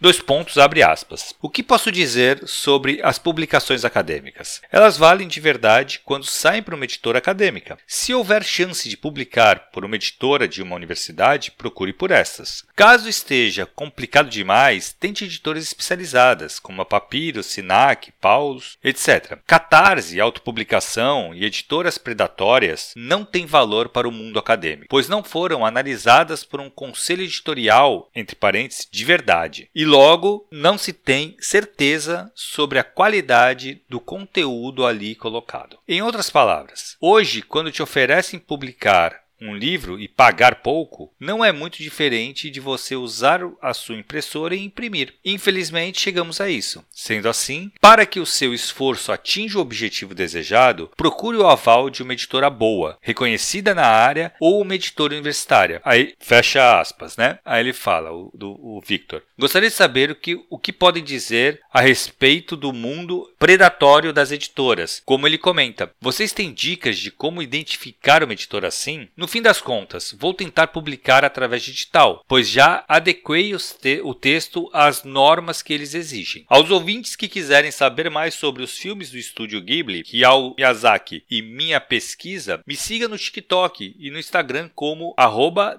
Dois pontos, abre aspas. O que posso dizer sobre as publicações acadêmicas? Elas valem de verdade quando saem para uma editora acadêmica. Se houver chance de publicar por uma editora de uma universidade, procure por essas. Caso esteja complicado demais, tente editoras especializadas, como a Papiro, Sinac, Paulus, etc. Catarse, autopublicação e editoras predatórias não têm valor para o mundo acadêmico, pois não foram analisadas por um conselho editorial, entre parênteses, de verdade verdade. E logo não se tem certeza sobre a qualidade do conteúdo ali colocado. Em outras palavras, hoje, quando te oferecem publicar um livro e pagar pouco não é muito diferente de você usar a sua impressora e imprimir. Infelizmente, chegamos a isso. Sendo assim, para que o seu esforço atinja o objetivo desejado, procure o aval de uma editora boa, reconhecida na área ou uma editora universitária. Aí, fecha aspas, né? Aí ele fala, o, do, o Victor. Gostaria de saber o que, o que podem dizer a respeito do mundo predatório das editoras. Como ele comenta, vocês têm dicas de como identificar uma editora assim? No fim das contas, vou tentar publicar através digital, pois já adequei te o texto às normas que eles exigem. Aos ouvintes que quiserem saber mais sobre os filmes do estúdio Ghibli, Hayao Miyazaki e minha pesquisa, me siga no TikTok e no Instagram como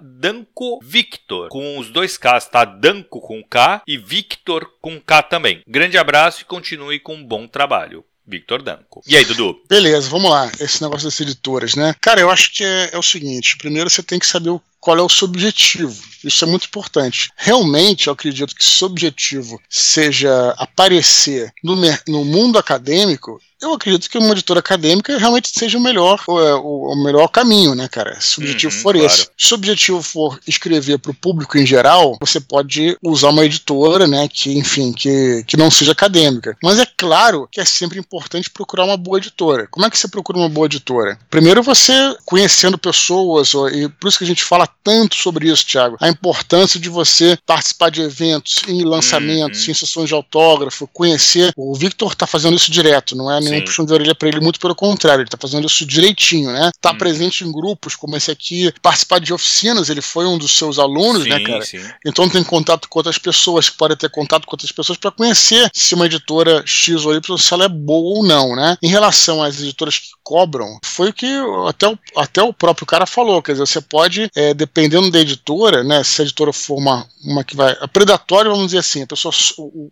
DancoVictor, com os dois Ks, tá? Danco com K e Victor com K também. Grande abraço e continue com um bom trabalho. Victor Danco. E aí, Dudu? Beleza, vamos lá. Esse negócio das editoras, né? Cara, eu acho que é, é o seguinte: primeiro você tem que saber o qual é o seu objetivo. Isso é muito importante. Realmente, eu acredito que se o objetivo seja aparecer no, no mundo acadêmico, eu acredito que uma editora acadêmica realmente seja o melhor, o, é, o, o melhor caminho, né, cara? Se o objetivo uhum, for claro. esse. Se o objetivo for escrever para o público em geral, você pode usar uma editora, né, que, enfim, que, que não seja acadêmica. Mas é claro que é sempre importante procurar uma boa editora. Como é que você procura uma boa editora? Primeiro, você conhecendo pessoas, e por isso que a gente fala tanto sobre isso, Thiago, a importância de você participar de eventos, em lançamentos, uhum. em sessões de autógrafo, conhecer. O Victor está fazendo isso direto, não é nenhum puxão de orelha para ele, muito pelo contrário, ele está fazendo isso direitinho, né? Tá uhum. presente em grupos como esse aqui, participar de oficinas, ele foi um dos seus alunos, né, sim, né, cara? Sim. Então tem contato com outras pessoas, que podem ter contato com outras pessoas para conhecer se uma editora X ou Y, se ela é boa ou não, né? Em relação às editoras que cobram, foi o que até o, até o próprio cara falou, quer dizer, você pode, é, dependendo da editora, né, se a editora for uma, uma que vai. A predatória, vamos dizer assim, a pessoa,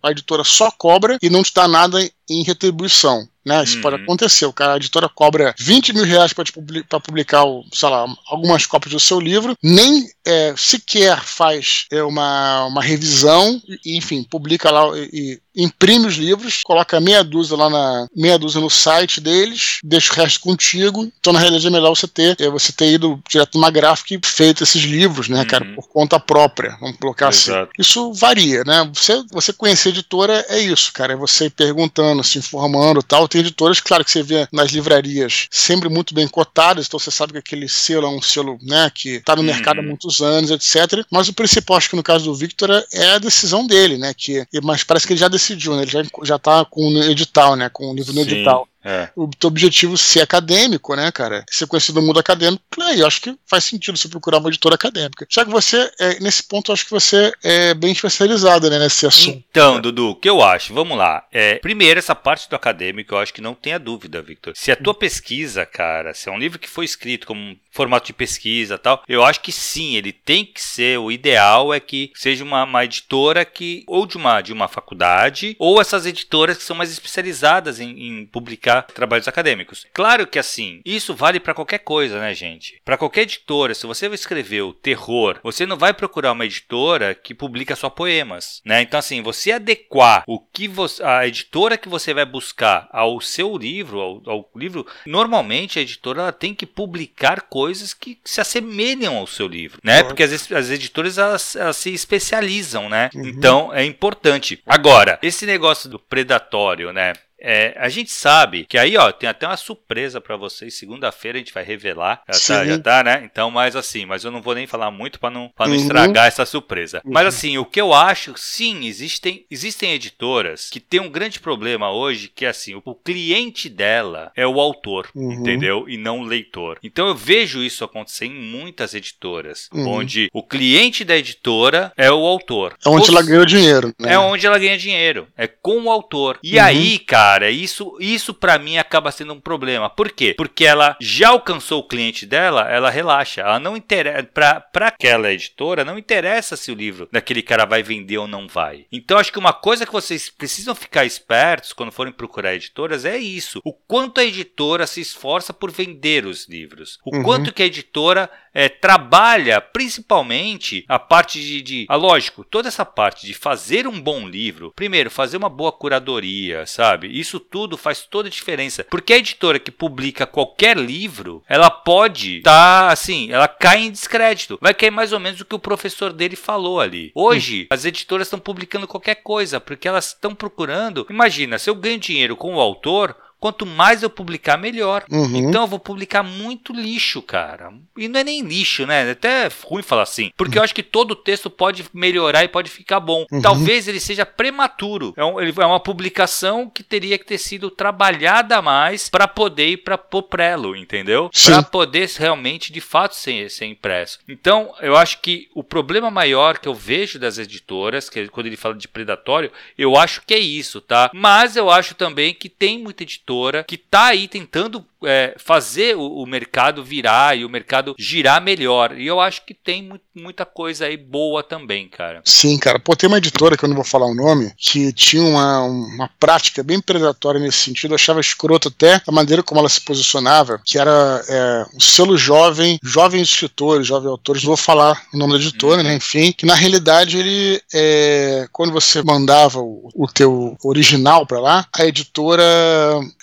a editora só cobra e não te dá nada em retribuição. Né? Isso uhum. pode acontecer. O cara, a editora cobra 20 mil reais para publicar, sei lá, algumas cópias do seu livro, nem é, sequer faz é, uma, uma revisão, e, enfim, publica lá e, imprime os livros, coloca meia dúzia lá na meia dúzia no site deles, deixa o resto contigo. Então, na realidade, é melhor você ter é, você ter ido direto numa gráfica e feito esses livros, né, uhum. cara, por conta própria. Vamos colocar assim. Exato. assim. Isso varia, né? Você, você conhecer a editora é isso, cara. É você perguntando, se informando tal. Tem editoras, claro, que você vê nas livrarias sempre muito bem cotadas, então você sabe que aquele selo é um selo, né, que tá no uhum. mercado há muitos anos, etc. Mas o principal, acho que no caso do Victor, é a decisão dele, né? Que, mas parece que ele já decidiu decidiu, né? Ele já, já tá com o edital, né? Com o livro no Sim. edital. É. O teu objetivo ser acadêmico, né, cara? Ser conhecido no mundo acadêmico, aí eu acho que faz sentido você procurar uma editora acadêmica. Já que você, é, nesse ponto, eu acho que você é bem especializado, né, nesse assunto. Então, Dudu, o que eu acho? Vamos lá. É, primeiro, essa parte do acadêmico, eu acho que não tenha dúvida, Victor. Se a tua pesquisa, cara, se é um livro que foi escrito como um formato de pesquisa tal, eu acho que sim, ele tem que ser, o ideal é que seja uma, uma editora que, ou de uma, de uma faculdade, ou essas editoras que são mais especializadas em, em publicar publicar trabalhos acadêmicos. Claro que assim, isso vale para qualquer coisa, né, gente? Para qualquer editora, se você escreveu terror, você não vai procurar uma editora que publica só poemas, né? Então assim, você adequar o que você, a editora que você vai buscar ao seu livro, ao, ao livro, normalmente a editora ela tem que publicar coisas que se assemelham ao seu livro, né? Porque as, as editoras elas, elas se especializam, né? Uhum. Então é importante. Agora, esse negócio do predatório, né? É, a gente sabe que aí, ó, tem até uma surpresa para vocês. Segunda-feira a gente vai revelar. Já tá, já tá, né? Então, mas assim, mas eu não vou nem falar muito para não, pra não uhum. estragar essa surpresa. Uhum. Mas assim, o que eu acho, sim, existem, existem editoras que tem um grande problema hoje, que é assim, o, o cliente dela é o autor, uhum. entendeu? E não o leitor. Então eu vejo isso acontecer em muitas editoras, uhum. onde o cliente da editora é o autor. É onde ela ganha dinheiro. Né? É onde ela ganha dinheiro. É com o autor. E uhum. aí, cara cara, isso, isso para mim acaba sendo um problema. Por quê? Porque ela já alcançou o cliente dela, ela relaxa. Ela não interessa. Pra aquela editora, não interessa se o livro daquele cara vai vender ou não vai. Então, acho que uma coisa que vocês precisam ficar espertos quando forem procurar editoras é isso. O quanto a editora se esforça por vender os livros. O uhum. quanto que a editora é, trabalha principalmente a parte de, de. Ah, lógico, toda essa parte de fazer um bom livro. Primeiro, fazer uma boa curadoria, sabe? Isso tudo faz toda a diferença. Porque a editora que publica qualquer livro, ela pode estar tá, assim, ela cai em descrédito. Vai cair mais ou menos o que o professor dele falou ali. Hoje, as editoras estão publicando qualquer coisa, porque elas estão procurando. Imagina, se eu ganho dinheiro com o autor, Quanto mais eu publicar, melhor. Uhum. Então eu vou publicar muito lixo, cara. E não é nem lixo, né? É até ruim falar assim. Porque eu acho que todo texto pode melhorar e pode ficar bom. Uhum. Talvez ele seja prematuro. É, um, é, uma publicação que teria que ter sido trabalhada mais para poder ir para o prelo, entendeu? Para poder realmente, de fato, ser, ser impresso. Então, eu acho que o problema maior que eu vejo das editoras, que quando ele fala de predatório, eu acho que é isso, tá? Mas eu acho também que tem muita editora editora que está aí tentando é, fazer o, o, mercado virar e o mercado girar melhor. E eu acho que tem mu muita coisa aí boa também, cara. Sim, cara. Pô, tem uma editora que eu não vou falar o nome, que tinha uma, uma prática bem predatória nesse sentido. Eu achava escroto até a maneira como ela se posicionava, que era é, o selo jovem, jovens escritores, jovens autores. Não vou falar o nome da editora, uhum. né? Enfim, que na realidade ele, é, quando você mandava o, o teu original para lá, a editora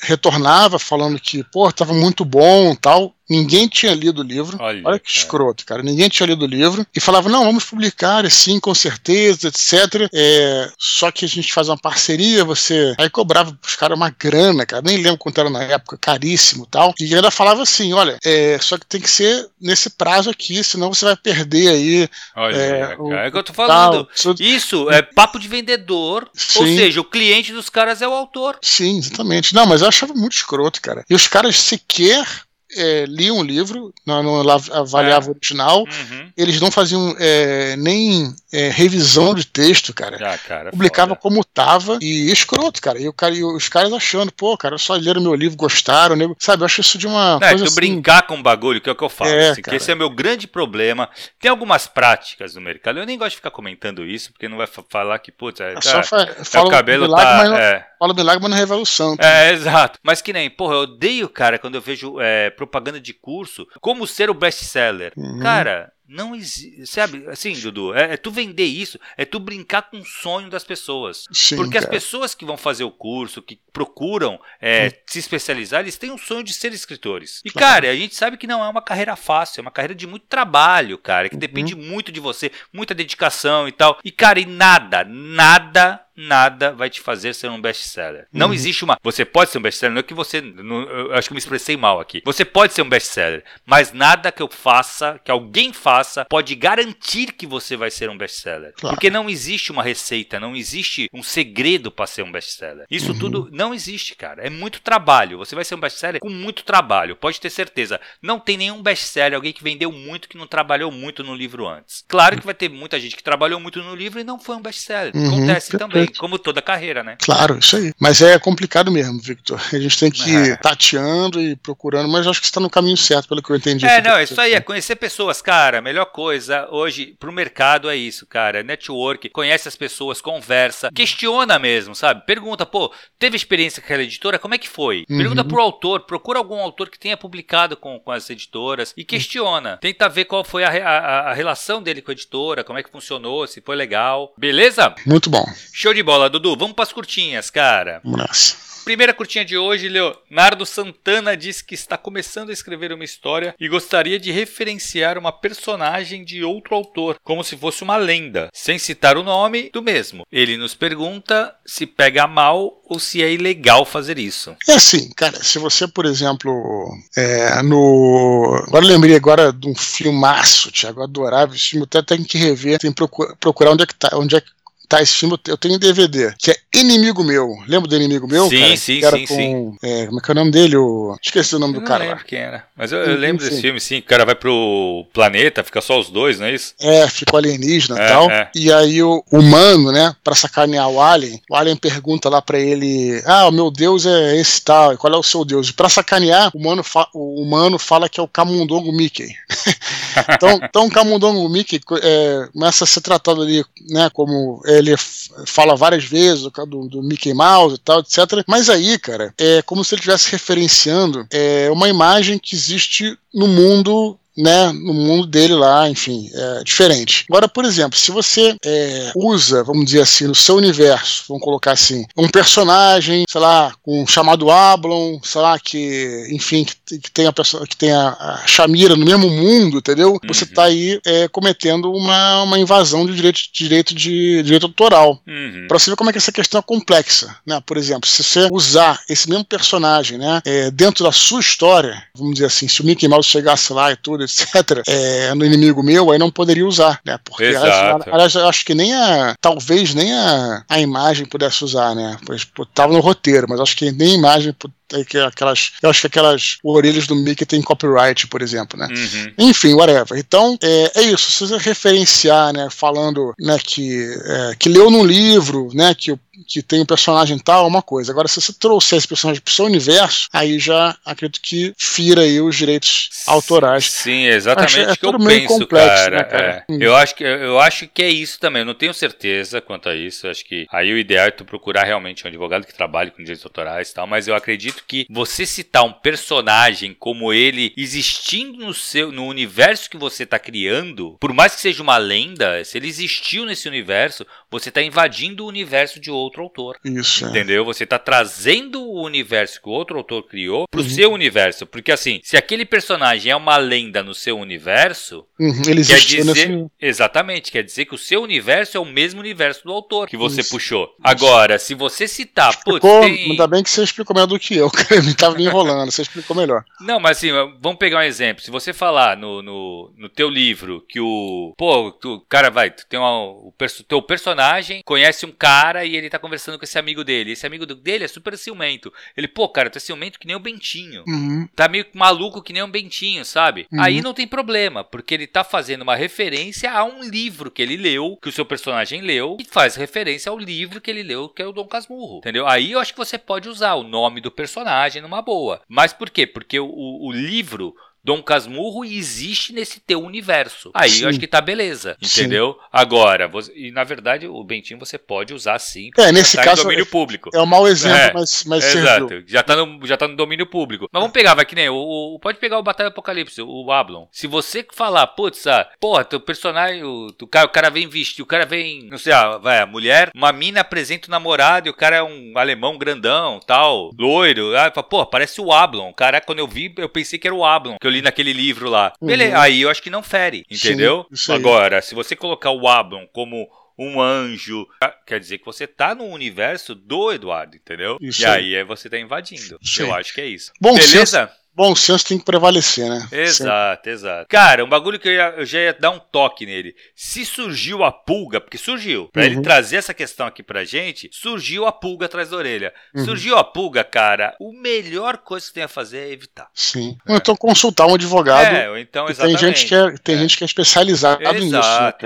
retornava falando que, estava muito bom tal. Ninguém tinha lido o livro. Olha, Olha que cara. escroto, cara. Ninguém tinha lido o livro. E falava, não, vamos publicar, sim, com certeza, etc. É, só que a gente faz uma parceria, você. Aí cobrava os caras uma grana, cara. Nem lembro quanto era na época, caríssimo tal. E ainda falava assim: olha, é, só que tem que ser nesse prazo aqui, senão você vai perder aí. Olha, é, o, é que eu tô falando. Tal. Isso é papo de vendedor. Sim. Ou seja, o cliente dos caras é o autor. Sim, exatamente. Não, mas eu achava muito escroto, cara. E os caras sequer é, liam o livro, não, não avaliava é. o original, uhum. eles não faziam é, nem é, revisão de texto, cara. Ah, cara Publicava foda. como tava e escroto, cara. E, o cara, e os caras achando, pô, cara, só leram meu livro, gostaram, né? sabe? Eu acho isso de uma. Não, é, coisa é, tu assim... brincar com o bagulho, que é o que eu falo. É, assim, que esse é meu grande problema. Tem algumas práticas no mercado, eu nem gosto de ficar comentando isso, porque não vai falar que, putz, é, é, só fa fala o cabelo milagre, tá. Mas não, é. Fala milagre, mas não é revolução. Tá? É, exato. Mas que nem, porra, eu odeio, cara, quando eu vejo propaganda de curso, como ser o best-seller. Uhum. Cara, não existe. Sabe, assim, Dudu, é, é, tu vender isso, é tu brincar com o sonho das pessoas. Sim, Porque cara. as pessoas que vão fazer o curso, que procuram é, se especializar, eles têm um sonho de ser escritores. E, claro. cara, a gente sabe que não é uma carreira fácil, é uma carreira de muito trabalho, cara, que uhum. depende muito de você, muita dedicação e tal. E, cara, e nada, nada nada vai te fazer ser um best-seller. Não uhum. existe uma. Você pode ser um best-seller, não é que você. Não, eu acho que eu me expressei mal aqui. Você pode ser um best-seller, mas nada que eu faça, que alguém faça, pode garantir que você vai ser um best-seller. Claro. Porque não existe uma receita, não existe um segredo para ser um best-seller. Isso uhum. tudo não existe, cara. É muito trabalho. Você vai ser um best-seller com muito trabalho, pode ter certeza. Não tem nenhum best-seller, alguém que vendeu muito, que não trabalhou muito no livro antes. Claro que vai ter muita gente que trabalhou muito no livro e não foi um best-seller. Uhum. Acontece também como toda carreira, né? Claro, isso aí. Mas é complicado mesmo, Victor. A gente tem que ir é. tateando e procurando, mas acho que está no caminho certo, pelo que eu entendi. É, não, isso aí é conhecer pessoas, cara. A melhor coisa hoje pro mercado é isso, cara. Network, conhece as pessoas, conversa, questiona mesmo, sabe? Pergunta, pô, teve experiência com aquela editora? Como é que foi? Uhum. Pergunta pro autor, procura algum autor que tenha publicado com, com as editoras e questiona. Tenta ver qual foi a, a, a relação dele com a editora, como é que funcionou, se foi legal. Beleza? Muito bom. Show de bola, Dudu. Vamos para as curtinhas, cara. Nossa. Primeira curtinha de hoje, Leonardo Santana diz que está começando a escrever uma história e gostaria de referenciar uma personagem de outro autor, como se fosse uma lenda, sem citar o nome do mesmo. Ele nos pergunta se pega mal ou se é ilegal fazer isso. É assim, cara, se você, por exemplo, é, no. Agora eu lembrei agora de um filmaço, Thiago, adorável esse filme, até tem que rever, tem que procurar onde é que tá, onde é que tá esse filme, eu tenho em DVD, que é Inimigo Meu. Lembra do Inimigo Meu? Sim, cara? sim, que era sim, com, sim. É, como é que é o nome dele? O... Esqueci o nome eu do cara. Não lembro quem era. Mas eu, eu lembro desse filme, sim. O cara vai pro planeta, fica só os dois, não é isso? É, fica o alienígena e é, tal. É. E aí o humano, né, pra sacanear o alien, o alien pergunta lá pra ele: Ah, o meu Deus é esse tal, qual é o seu Deus? E pra sacanear, o humano, o humano fala que é o Camundongo Mickey. então, então o Camundongo Mickey é, começa a ser tratado ali, né, como ele fala várias vezes do, do Mickey Mouse e tal, etc. Mas aí, cara, é como se ele estivesse referenciando é, uma imagem que existe no mundo né, no mundo dele lá, enfim, é diferente. Agora, por exemplo, se você é, usa, vamos dizer assim, no seu universo, vamos colocar assim, um personagem, sei lá, um chamado Ablon, sei lá, que, enfim, que, que tem a pessoa que tem a, a Shamira no mesmo mundo, entendeu? Uhum. Você está aí é, cometendo uma, uma invasão de direito, direito de direito autoral. Uhum. Para você ver como é que essa questão é complexa, né? Por exemplo, se você usar esse mesmo personagem, né, é, dentro da sua história, vamos dizer assim, se o Mickey Mouse chegasse lá e tudo, etc., é, no inimigo meu, aí não poderia usar, né? Porque, Exato. aliás, eu acho que nem a, talvez nem a, a imagem pudesse usar, né? Pois tava no roteiro, mas acho que nem a imagem aquelas, eu acho que aquelas orelhas do Mickey tem copyright, por exemplo, né? Uhum. Enfim, whatever. Então, é, é, isso. Se você referenciar, né, falando né, que, é, que leu num livro, né, que o que tem um personagem tal, uma coisa. Agora, se você trouxer esse personagem pro seu universo, aí já acredito que fira aí os direitos autorais. Sim, exatamente o é que eu penso, complexo, cara. Né, cara? É. Hum. Eu, acho que, eu acho que é isso também. Eu não tenho certeza quanto a isso. Eu acho que aí o ideal é tu procurar realmente um advogado que trabalhe com direitos autorais e tal, mas eu acredito que você citar um personagem como ele existindo no seu no universo que você está criando, por mais que seja uma lenda, se ele existiu nesse universo, você está invadindo o universo de outro autor. Isso. É. Entendeu? É. Você está trazendo o universo que o outro autor criou pro uhum. seu universo. Porque assim, se aquele personagem é uma lenda no seu universo, uhum. ele quer dizer. Nesse... Exatamente, quer dizer que o seu universo é o mesmo universo do autor que você Isso. puxou. Isso. Agora, se você citar. Putz, tem... Ainda bem que você explicou melhor do que eu, cara. Me tava me enrolando, você explicou melhor. Não, mas assim, vamos pegar um exemplo. Se você falar no, no, no teu livro que o. Pô, o cara vai, tu tem uma, o teu personagem conhece um cara e ele tá conversando com esse amigo dele. Esse amigo dele é super ciumento. Ele, pô, cara, tu é ciumento que nem o Bentinho. Uhum. Tá meio maluco que nem o Bentinho, sabe? Uhum. Aí não tem problema, porque ele tá fazendo uma referência a um livro que ele leu, que o seu personagem leu, e faz referência ao livro que ele leu, que é o Dom Casmurro. Entendeu? Aí eu acho que você pode usar o nome do personagem numa boa. Mas por quê? Porque o, o livro Dom Casmurro existe nesse teu universo. Aí sim. eu acho que tá beleza, entendeu? Sim. Agora, você, e na verdade o Bentinho você pode usar sim. É, nesse caso. domínio público. É um mau exemplo, é, mas, mas é, Exato. Já tá, no, já tá no domínio público. Mas vamos pegar, vai que nem. O, o pode pegar o Batalha Apocalipse, o Ablon. Se você falar, putz, ah, porra, teu personagem, o, cara, o cara vem vestir, o cara vem. Não sei, ah, vai, a mulher, uma mina apresenta o namorado e o cara é um alemão grandão, tal, loiro. Ah, porra, parece o Ablon. Caraca, quando eu vi, eu pensei que era o Ablon. Que li naquele livro lá. Uhum. Beleza, aí eu acho que não fere, entendeu? Sim, Agora, se você colocar o Ablon como um anjo. Quer dizer que você tá no universo do Eduardo, entendeu? Isso e aí, aí você tá invadindo. Sim. Eu acho que é isso. Bom, Beleza? Bom senso tem que prevalecer, né? Exato, exato. Cara, um bagulho que eu, ia, eu, já ia dar um toque nele. Se surgiu a pulga, porque surgiu, pra uhum. ele trazer essa questão aqui pra gente, surgiu a pulga atrás da orelha. Uhum. Surgiu a pulga, cara, o melhor coisa que tem a fazer é evitar. Sim. É. Ou então consultar um advogado. É, ou então, exatamente. Tem gente que é, tem é. gente que é especializada exato, nisso. Né,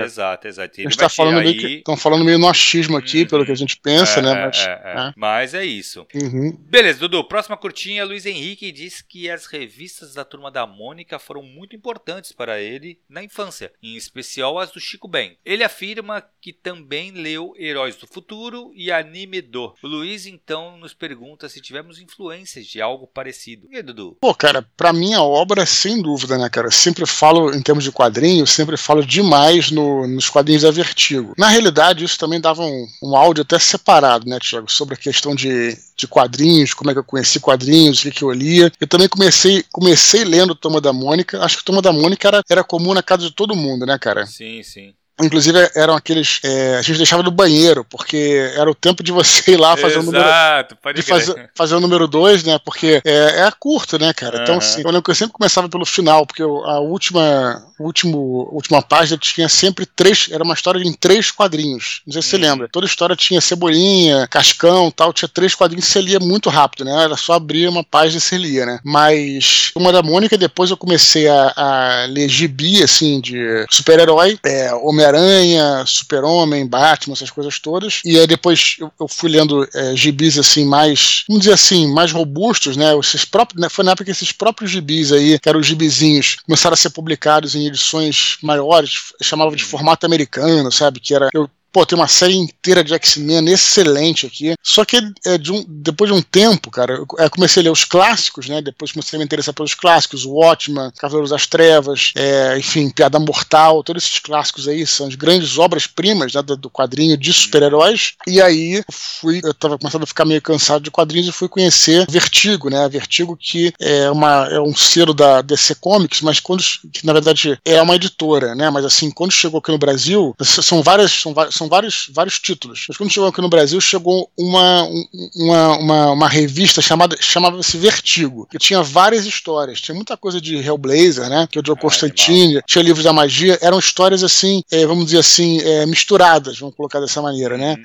exato, exato. Ele a gente tá falando, aí... meio que, estão falando meio no achismo aqui, uhum. pelo que a gente pensa, é, né? Mas é, é. é. Mas é isso. Uhum. Beleza, Dudu, próxima curtinha, Luiz Henrique diz que as revistas da turma da Mônica foram muito importantes para ele na infância, em especial as do Chico Ben. Ele afirma que também leu Heróis do Futuro e Anime do. O Luiz então nos pergunta se tivemos influências de algo parecido. E aí, Dudu? Pô, cara, pra minha obra, sem dúvida, né, cara? Sempre falo, em termos de quadrinhos, sempre falo demais no, nos quadrinhos da Vertigo. Na realidade, isso também dava um, um áudio até separado, né, Tiago? Sobre a questão de, de quadrinhos, como é que eu conheci quadrinhos, o que, que eu lia. Eu também comecei, comecei comecei lendo Toma da Mônica. Acho que Toma da Mônica era, era comum na casa de todo mundo, né, cara? Sim, sim. Inclusive eram aqueles. É, a gente deixava no banheiro, porque era o tempo de você ir lá fazer Exato, o número. Pode de fazer, fazer o número 2, né? Porque é, é curto, né, cara? Uhum. Então, assim, eu lembro que eu sempre começava pelo final, porque a última, último, última página tinha sempre três. Era uma história em três quadrinhos. Não sei se uhum. você lembra. Toda história tinha cebolinha, cascão tal, tinha três quadrinhos você lia muito rápido, né? Era só abrir uma página e você lia, né? Mas uma da Mônica, depois eu comecei a, a ler gibi, assim, de super-herói, é, Homem Homem-Aranha, Super-Homem, Batman, essas coisas todas. E aí depois eu, eu fui lendo é, gibis assim mais, vamos dizer assim, mais robustos, né? Esses próprios, né? Foi na época que esses próprios gibis aí, que eram os gibizinhos, começaram a ser publicados em edições maiores, chamavam de formato americano, sabe? Que era eu pô, tem uma série inteira de X-Men excelente aqui. Só que é, de um, depois de um tempo, cara, eu é, comecei a ler os clássicos, né? Depois comecei a me interessar pelos clássicos, o Watchman, Cavaleiros das Trevas, é, enfim, Piada Mortal, todos esses clássicos aí são as grandes obras-primas né, do, do quadrinho de super-heróis. E aí fui, eu tava começando a ficar meio cansado de quadrinhos e fui conhecer Vertigo, né? Vertigo que é, uma, é um selo da DC Comics, mas quando, que na verdade é uma editora, né? Mas assim, quando chegou aqui no Brasil, são várias, são, são vários, vários títulos. Mas quando chegou aqui no Brasil, chegou uma, uma, uma, uma revista chamada chamava-se Vertigo, que tinha várias histórias. Tinha muita coisa de Hellblazer, né? Que é o Joe ah, Constantine, tinha livros da magia, eram histórias assim, é, vamos dizer assim, é, misturadas, vamos colocar dessa maneira, né? Uhum.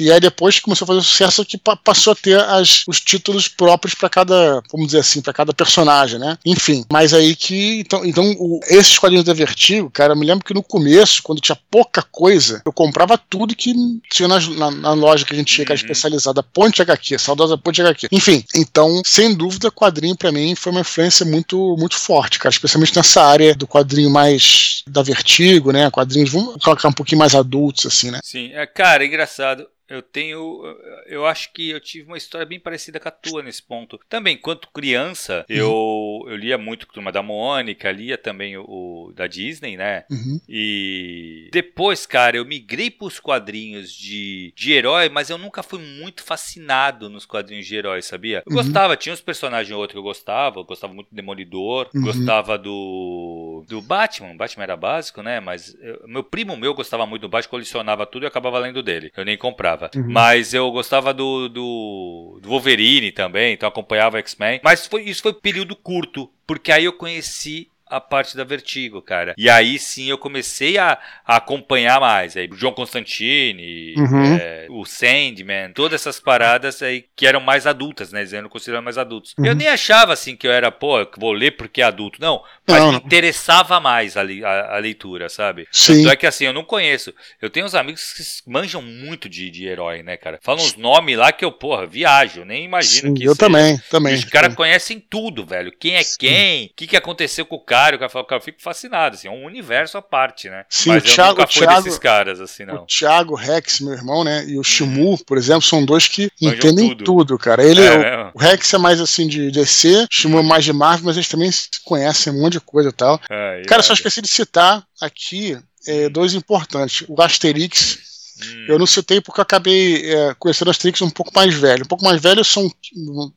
E aí depois começou a fazer sucesso que passou a ter as, os títulos próprios para cada, vamos dizer assim, para cada personagem, né? Enfim, mas aí que então, então o, esses quadrinhos da Vertigo, cara, eu me lembro que no começo, quando tinha pouca coisa, eu comprava tudo que tinha na, na, na loja que a gente tinha, que era uhum. especializada, Ponte HQ, saudosa Ponte HQ. Enfim, então, sem dúvida, quadrinho para mim foi uma influência muito muito forte, cara, especialmente nessa área do quadrinho mais da Vertigo, né? Quadrinhos, vamos colocar um pouquinho mais adultos assim, né? Sim, é, cara, é engraçado. Eu tenho. Eu acho que eu tive uma história bem parecida com a tua nesse ponto. Também, quanto criança, eu, uhum. eu lia muito Turma da Mônica, lia também o, o da Disney, né? Uhum. E depois, cara, eu migrei pros quadrinhos de, de herói, mas eu nunca fui muito fascinado nos quadrinhos de herói, sabia? Eu uhum. gostava, tinha uns personagens ou outros que eu gostava, eu gostava muito do Demolidor, uhum. gostava do. do Batman. Batman era básico, né? Mas eu, meu primo meu gostava muito do Batman, colecionava tudo e acabava lendo dele. Eu nem comprava Uhum. Mas eu gostava do, do, do Wolverine também, então acompanhava X-Men. Mas foi, isso foi um período curto, porque aí eu conheci a parte da Vertigo, cara. E aí sim eu comecei a, a acompanhar mais. Aí, o John Constantine, uhum. é, o Sandman, todas essas paradas aí que eram mais adultas, né? Dizendo considerando mais adultos. Uhum. Eu nem achava assim que eu era, pô, vou ler porque é adulto. Não, mas não, me interessava mais a, a, a, leitura, sabe? Sim. Tanto é que assim, eu não conheço. Eu tenho uns amigos que manjam muito de, de herói, né, cara? Falam uns nomes lá que eu, porra, viajo, nem imagino sim, que Eu seja. também, também. os caras conhecem tudo, velho. Quem é sim. quem, o que, que aconteceu com o cara cara, o cara, eu fico fascinado, assim, é um universo à parte, né? Sim, Mas o Thiago, fui Thiago, desses caras, assim, não. O Thiago Rex, meu irmão, né, e o Shimu, uhum. por exemplo, são dois que Manjam entendem tudo. tudo. cara. Ele, é, o, o, Rex é mais, assim, de DC, o Shimu é mais de Marvel, mas eles também se conhecem um monte de coisa e tal. Ah, cara, só esqueci de citar aqui é, dois importantes. O Asterix Hum. Eu não citei porque eu acabei é, conhecendo Asterix um pouco mais velho. Um pouco mais velho são,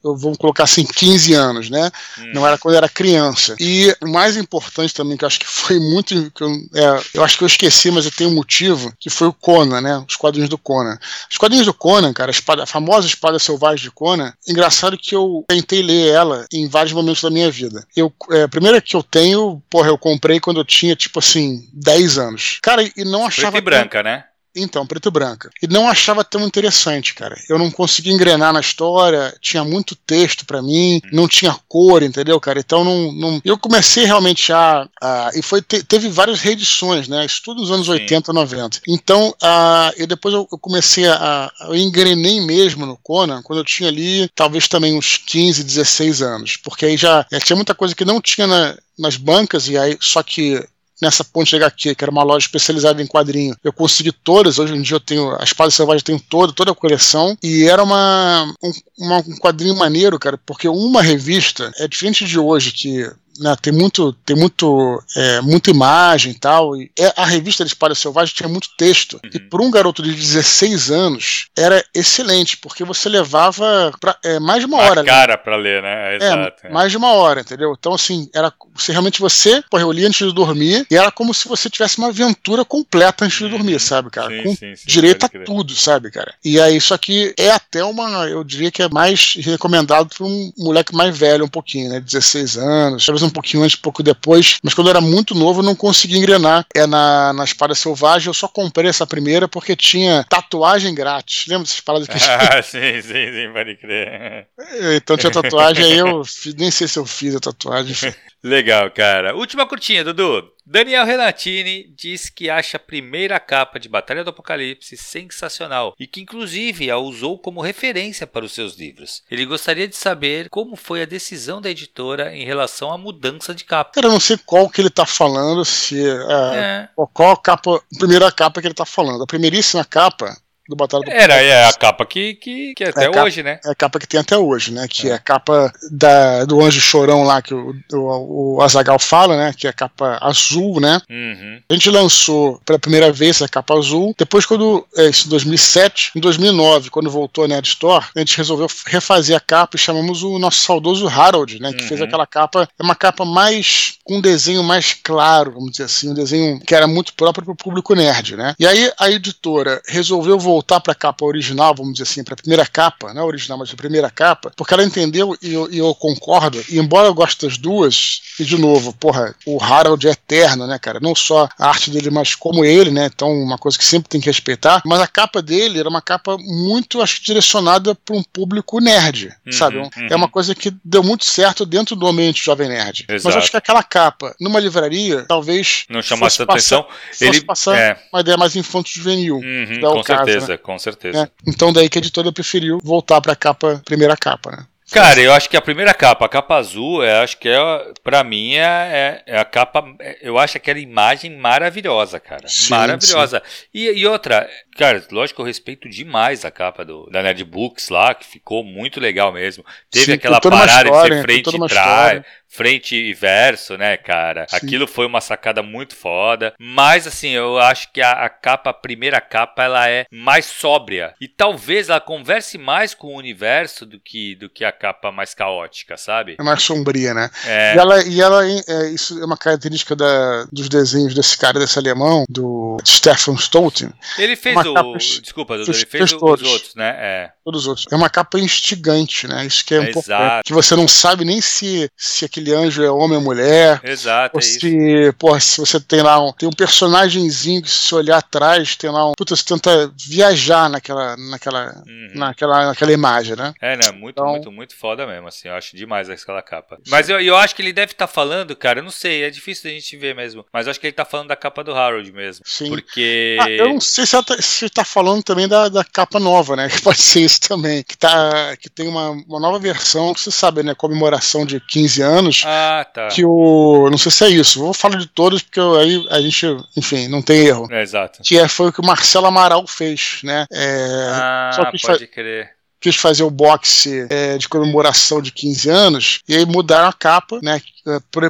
eu vou colocar assim, 15 anos, né? Hum. Não era quando eu era criança. E o mais importante também, que eu acho que foi muito. Que eu, é, eu acho que eu esqueci, mas eu tenho um motivo, que foi o Conan, né? Os quadrinhos do Conan. Os quadrinhos do Conan, cara, a, espada, a famosa espada selvagem de Conan, engraçado que eu tentei ler ela em vários momentos da minha vida. Eu, é, a primeira que eu tenho, porra, eu comprei quando eu tinha, tipo assim, 10 anos. Cara, e não achava. Preta e branca, né? Então, preto e branca. E não achava tão interessante, cara. Eu não conseguia engrenar na história, tinha muito texto para mim, não tinha cor, entendeu, cara? Então não. não... Eu comecei realmente a. a... e foi, te, teve várias reedições, né? Isso tudo nos anos Sim. 80, 90. Então, a, e depois eu, eu comecei a. Eu engrenei mesmo no Conan quando eu tinha ali, talvez também uns 15, 16 anos. Porque aí já, já tinha muita coisa que não tinha na, nas bancas, e aí, só que nessa ponte HQ, que era uma loja especializada em quadrinho. Eu consegui todas, hoje em dia eu tenho a Espada Selvagem, tenho toda, toda a coleção, e era uma, um, uma, um quadrinho maneiro, cara, porque uma revista é diferente de hoje, que né, tem muito, tem muito, é, muita imagem e tal. E é, a revista de Espada Selvagem tinha muito texto. Uhum. E para um garoto de 16 anos era excelente, porque você levava pra, é, mais de uma hora. A cara para ler, né? É, Exato. É, mais de uma hora, entendeu? Então, assim, era você realmente você, porra, eu lia antes de dormir, e era como se você tivesse uma aventura completa antes de dormir, uhum. sabe, cara? Sim, Com sim, sim, direito a tudo, sabe, cara? E aí, isso aqui é até uma, eu diria que é mais recomendado para um moleque mais velho, um pouquinho, né? 16 anos, talvez um pouquinho antes, um pouco depois, mas quando eu era muito novo eu não consegui engrenar. É na, na Espada Selvagem, eu só comprei essa primeira porque tinha tatuagem grátis. Lembra dessas paradas que Ah, sim, sim, sim, pode crer. Então tinha tatuagem, aí eu nem sei se eu fiz a tatuagem. Legal, cara. Última curtinha, Dudu. Daniel Renatini diz que acha a primeira capa de Batalha do Apocalipse sensacional e que inclusive a usou como referência para os seus livros. Ele gostaria de saber como foi a decisão da editora em relação à mudança de capa. Cara, eu não sei qual que ele está falando, se é, é. qual a capa, a primeira capa que ele está falando. A primeiríssima capa do Batalha do Era, é a capa que, que, que é até é hoje, né? É a capa que tem até hoje, né? Que é, é a capa da, do Anjo Chorão lá, que o, o, o Azagal fala, né? Que é a capa azul, né? Uhum. A gente lançou pela primeira vez a capa azul. Depois, quando. É, isso em 2007. Em 2009, quando voltou a Nerd Store, a gente resolveu refazer a capa e chamamos o nosso saudoso Harold, né? Que uhum. fez aquela capa. É uma capa mais. com um desenho mais claro, vamos dizer assim. Um desenho que era muito próprio para o público nerd, né? E aí a editora resolveu voltar voltar para a capa original, vamos dizer assim, para a primeira capa, não a original, mas a primeira capa, porque ela entendeu e eu, e eu, concordo, e embora eu goste das duas, e de novo, porra, o Harold é eterno, né, cara? Não só a arte dele, mas como ele, né? Então, uma coisa que sempre tem que respeitar, mas a capa dele era uma capa muito, acho direcionada para um público nerd, uhum, sabe? Uhum. É uma coisa que deu muito certo dentro do ambiente Jovem Nerd. Exato. Mas acho que aquela capa, numa livraria, talvez. Não chamasse atenção. Ele passar é. uma ideia mais infanto-juvenil. Uhum, com caso, certeza. Né? Certeza, com certeza. É. Então daí que a editora preferiu voltar para a capa, primeira capa, né? Cara, eu acho que a primeira capa, a capa azul, eu acho que é, pra mim é, é, é a capa. Eu acho aquela imagem maravilhosa, cara. Sim, maravilhosa. Sim. E, e, outra, cara, lógico que eu respeito demais a capa do, da Nerd Books lá, que ficou muito legal mesmo. Teve sim, aquela parada história, de ser frente e trás frente e verso, né, cara? Sim. Aquilo foi uma sacada muito foda. Mas, assim, eu acho que a, a, capa, a primeira capa, ela é mais sóbria. E talvez ela converse mais com o universo do que, do que a capa mais caótica, sabe? É mais sombria, né? É. E ela, e ela é, isso é uma característica da, dos desenhos desse cara, desse alemão, do Stefan Stolten. Ele fez o. Capa, Desculpa, ele fez, fez os outros, né? É. Todos os outros. É uma capa instigante, né? Isso que é um é pouco. Exato. Que você não sabe nem se, se aquele anjo é homem ou mulher. Exato. Ou é se, porra, se você tem lá um, tem um personagemzinho que se olhar atrás, tem lá um. Puta, você tenta viajar naquela, naquela, uhum. naquela, naquela imagem, né? É, né? Muito, então, muito, muito foda mesmo, assim. Eu acho demais aquela capa. Mas eu, eu acho que ele deve estar tá falando, cara, eu não sei, é difícil a gente ver mesmo. Mas eu acho que ele tá falando da capa do Harold mesmo. Sim. Porque. Ah, eu não sei se, tá, se tá falando também da, da capa nova, né? Que pode ser isso também. Que, tá, que tem uma, uma nova versão, que você sabe, né? Comemoração de 15 anos. Ah, tá. Que o. Não sei se é isso. Vou falar de todos, porque aí a gente, enfim, não tem erro. É, exato. Que é, foi o que o Marcelo Amaral fez, né? É, ah, só que pode crer quis fazer o boxe é, de comemoração de 15 anos, e aí mudaram a capa, né,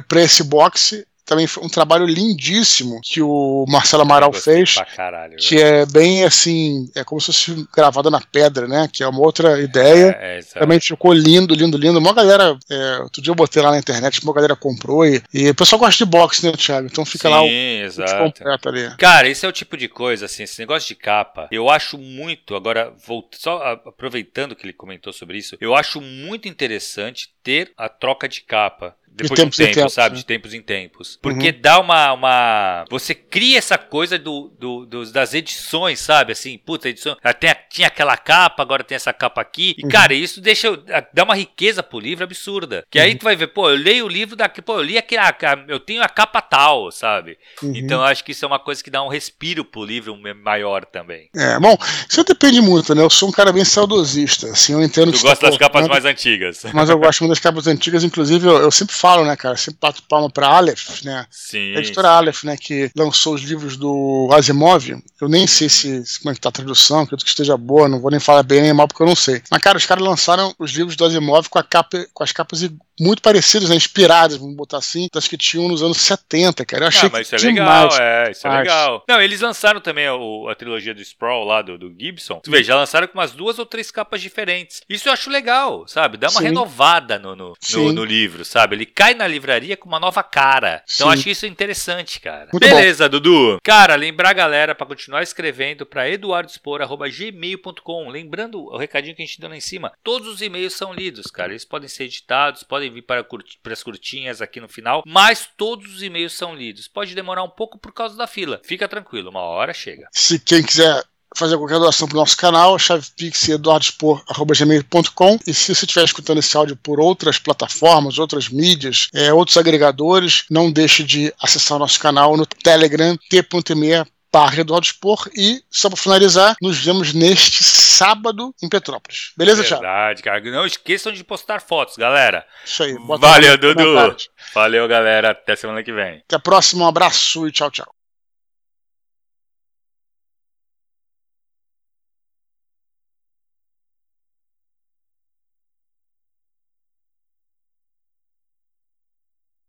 para esse boxe também foi um trabalho lindíssimo que o Marcelo Amaral fez. Caralho, que é bem assim, é como se fosse gravado na pedra, né? Que é uma outra ideia. É, é, também ficou lindo, lindo, lindo. Uma galera, é, outro dia eu botei lá na internet, uma galera comprou e, e o pessoal gosta de boxe, né, Thiago? Então fica Sim, lá o, exato. completo ali. Cara, esse é o tipo de coisa, assim, esse negócio de capa, eu acho muito, agora, vou, só aproveitando que ele comentou sobre isso, eu acho muito interessante ter a troca de capa depois de, de um tempo, sabe? Né? De tempos em tempos. Porque uhum. dá uma, uma. Você cria essa coisa do, do, do, das edições, sabe? Assim, puta, edição. Tem, tinha aquela capa, agora tem essa capa aqui. E, uhum. cara, isso deixa. dá uma riqueza pro livro absurda. Que aí uhum. tu vai ver, pô, eu leio o livro daqui, pô, eu li aquele. Eu tenho a capa tal, sabe? Uhum. Então eu acho que isso é uma coisa que dá um respiro pro livro maior também. É, bom, isso depende muito, né? Eu sou um cara bem saudosista. Assim, eu entendo Tu gosta tá das capas mais antigas. Mas eu gosto muito das capas antigas, inclusive eu, eu sempre falo falo, né, cara? Sempre bato palma pra Aleph, né? Sim. A editora Aleph, né, que lançou os livros do Asimov. Eu nem sei se, se como é que tá a tradução, acredito que esteja boa, não vou nem falar bem nem mal porque eu não sei. Mas, cara, os caras lançaram os livros do Asimov com, a capa, com as capas muito parecidas, né, inspiradas, vamos botar assim, das que tinham nos anos 70, cara. Eu achei ah, mas isso é legal, é, isso é legal. Não, eles lançaram também a, a trilogia do Sprawl lá, do, do Gibson. Tu vê, já lançaram com umas duas ou três capas diferentes. Isso eu acho legal, sabe? Dá uma Sim. renovada no, no, no, no, livro, sabe? Ele cai na livraria com uma nova cara. Então acho isso interessante, cara. Muito Beleza, bom. Dudu. Cara, lembrar a galera para continuar escrevendo para eduardospor.gmail.com. Lembrando o recadinho que a gente deu lá em cima. Todos os e-mails são lidos, cara. Eles podem ser editados, podem vir para, curti para as curtinhas aqui no final, mas todos os e-mails são lidos. Pode demorar um pouco por causa da fila. Fica tranquilo, uma hora chega. Se quem quiser fazer qualquer doação pro nosso canal, chave pix eduardospor.gmail.com e se você estiver escutando esse áudio por outras plataformas, outras mídias, é, outros agregadores, não deixe de acessar o nosso canal no Telegram, t.me barra Eduardo Spor e, só para finalizar, nos vemos neste sábado em Petrópolis. Beleza, Thiago? Verdade, cara. Não esqueçam de postar fotos, galera. Isso aí. Valeu, Dudu. Valeu, galera. Até semana que vem. Até a próxima. Um abraço e tchau, tchau.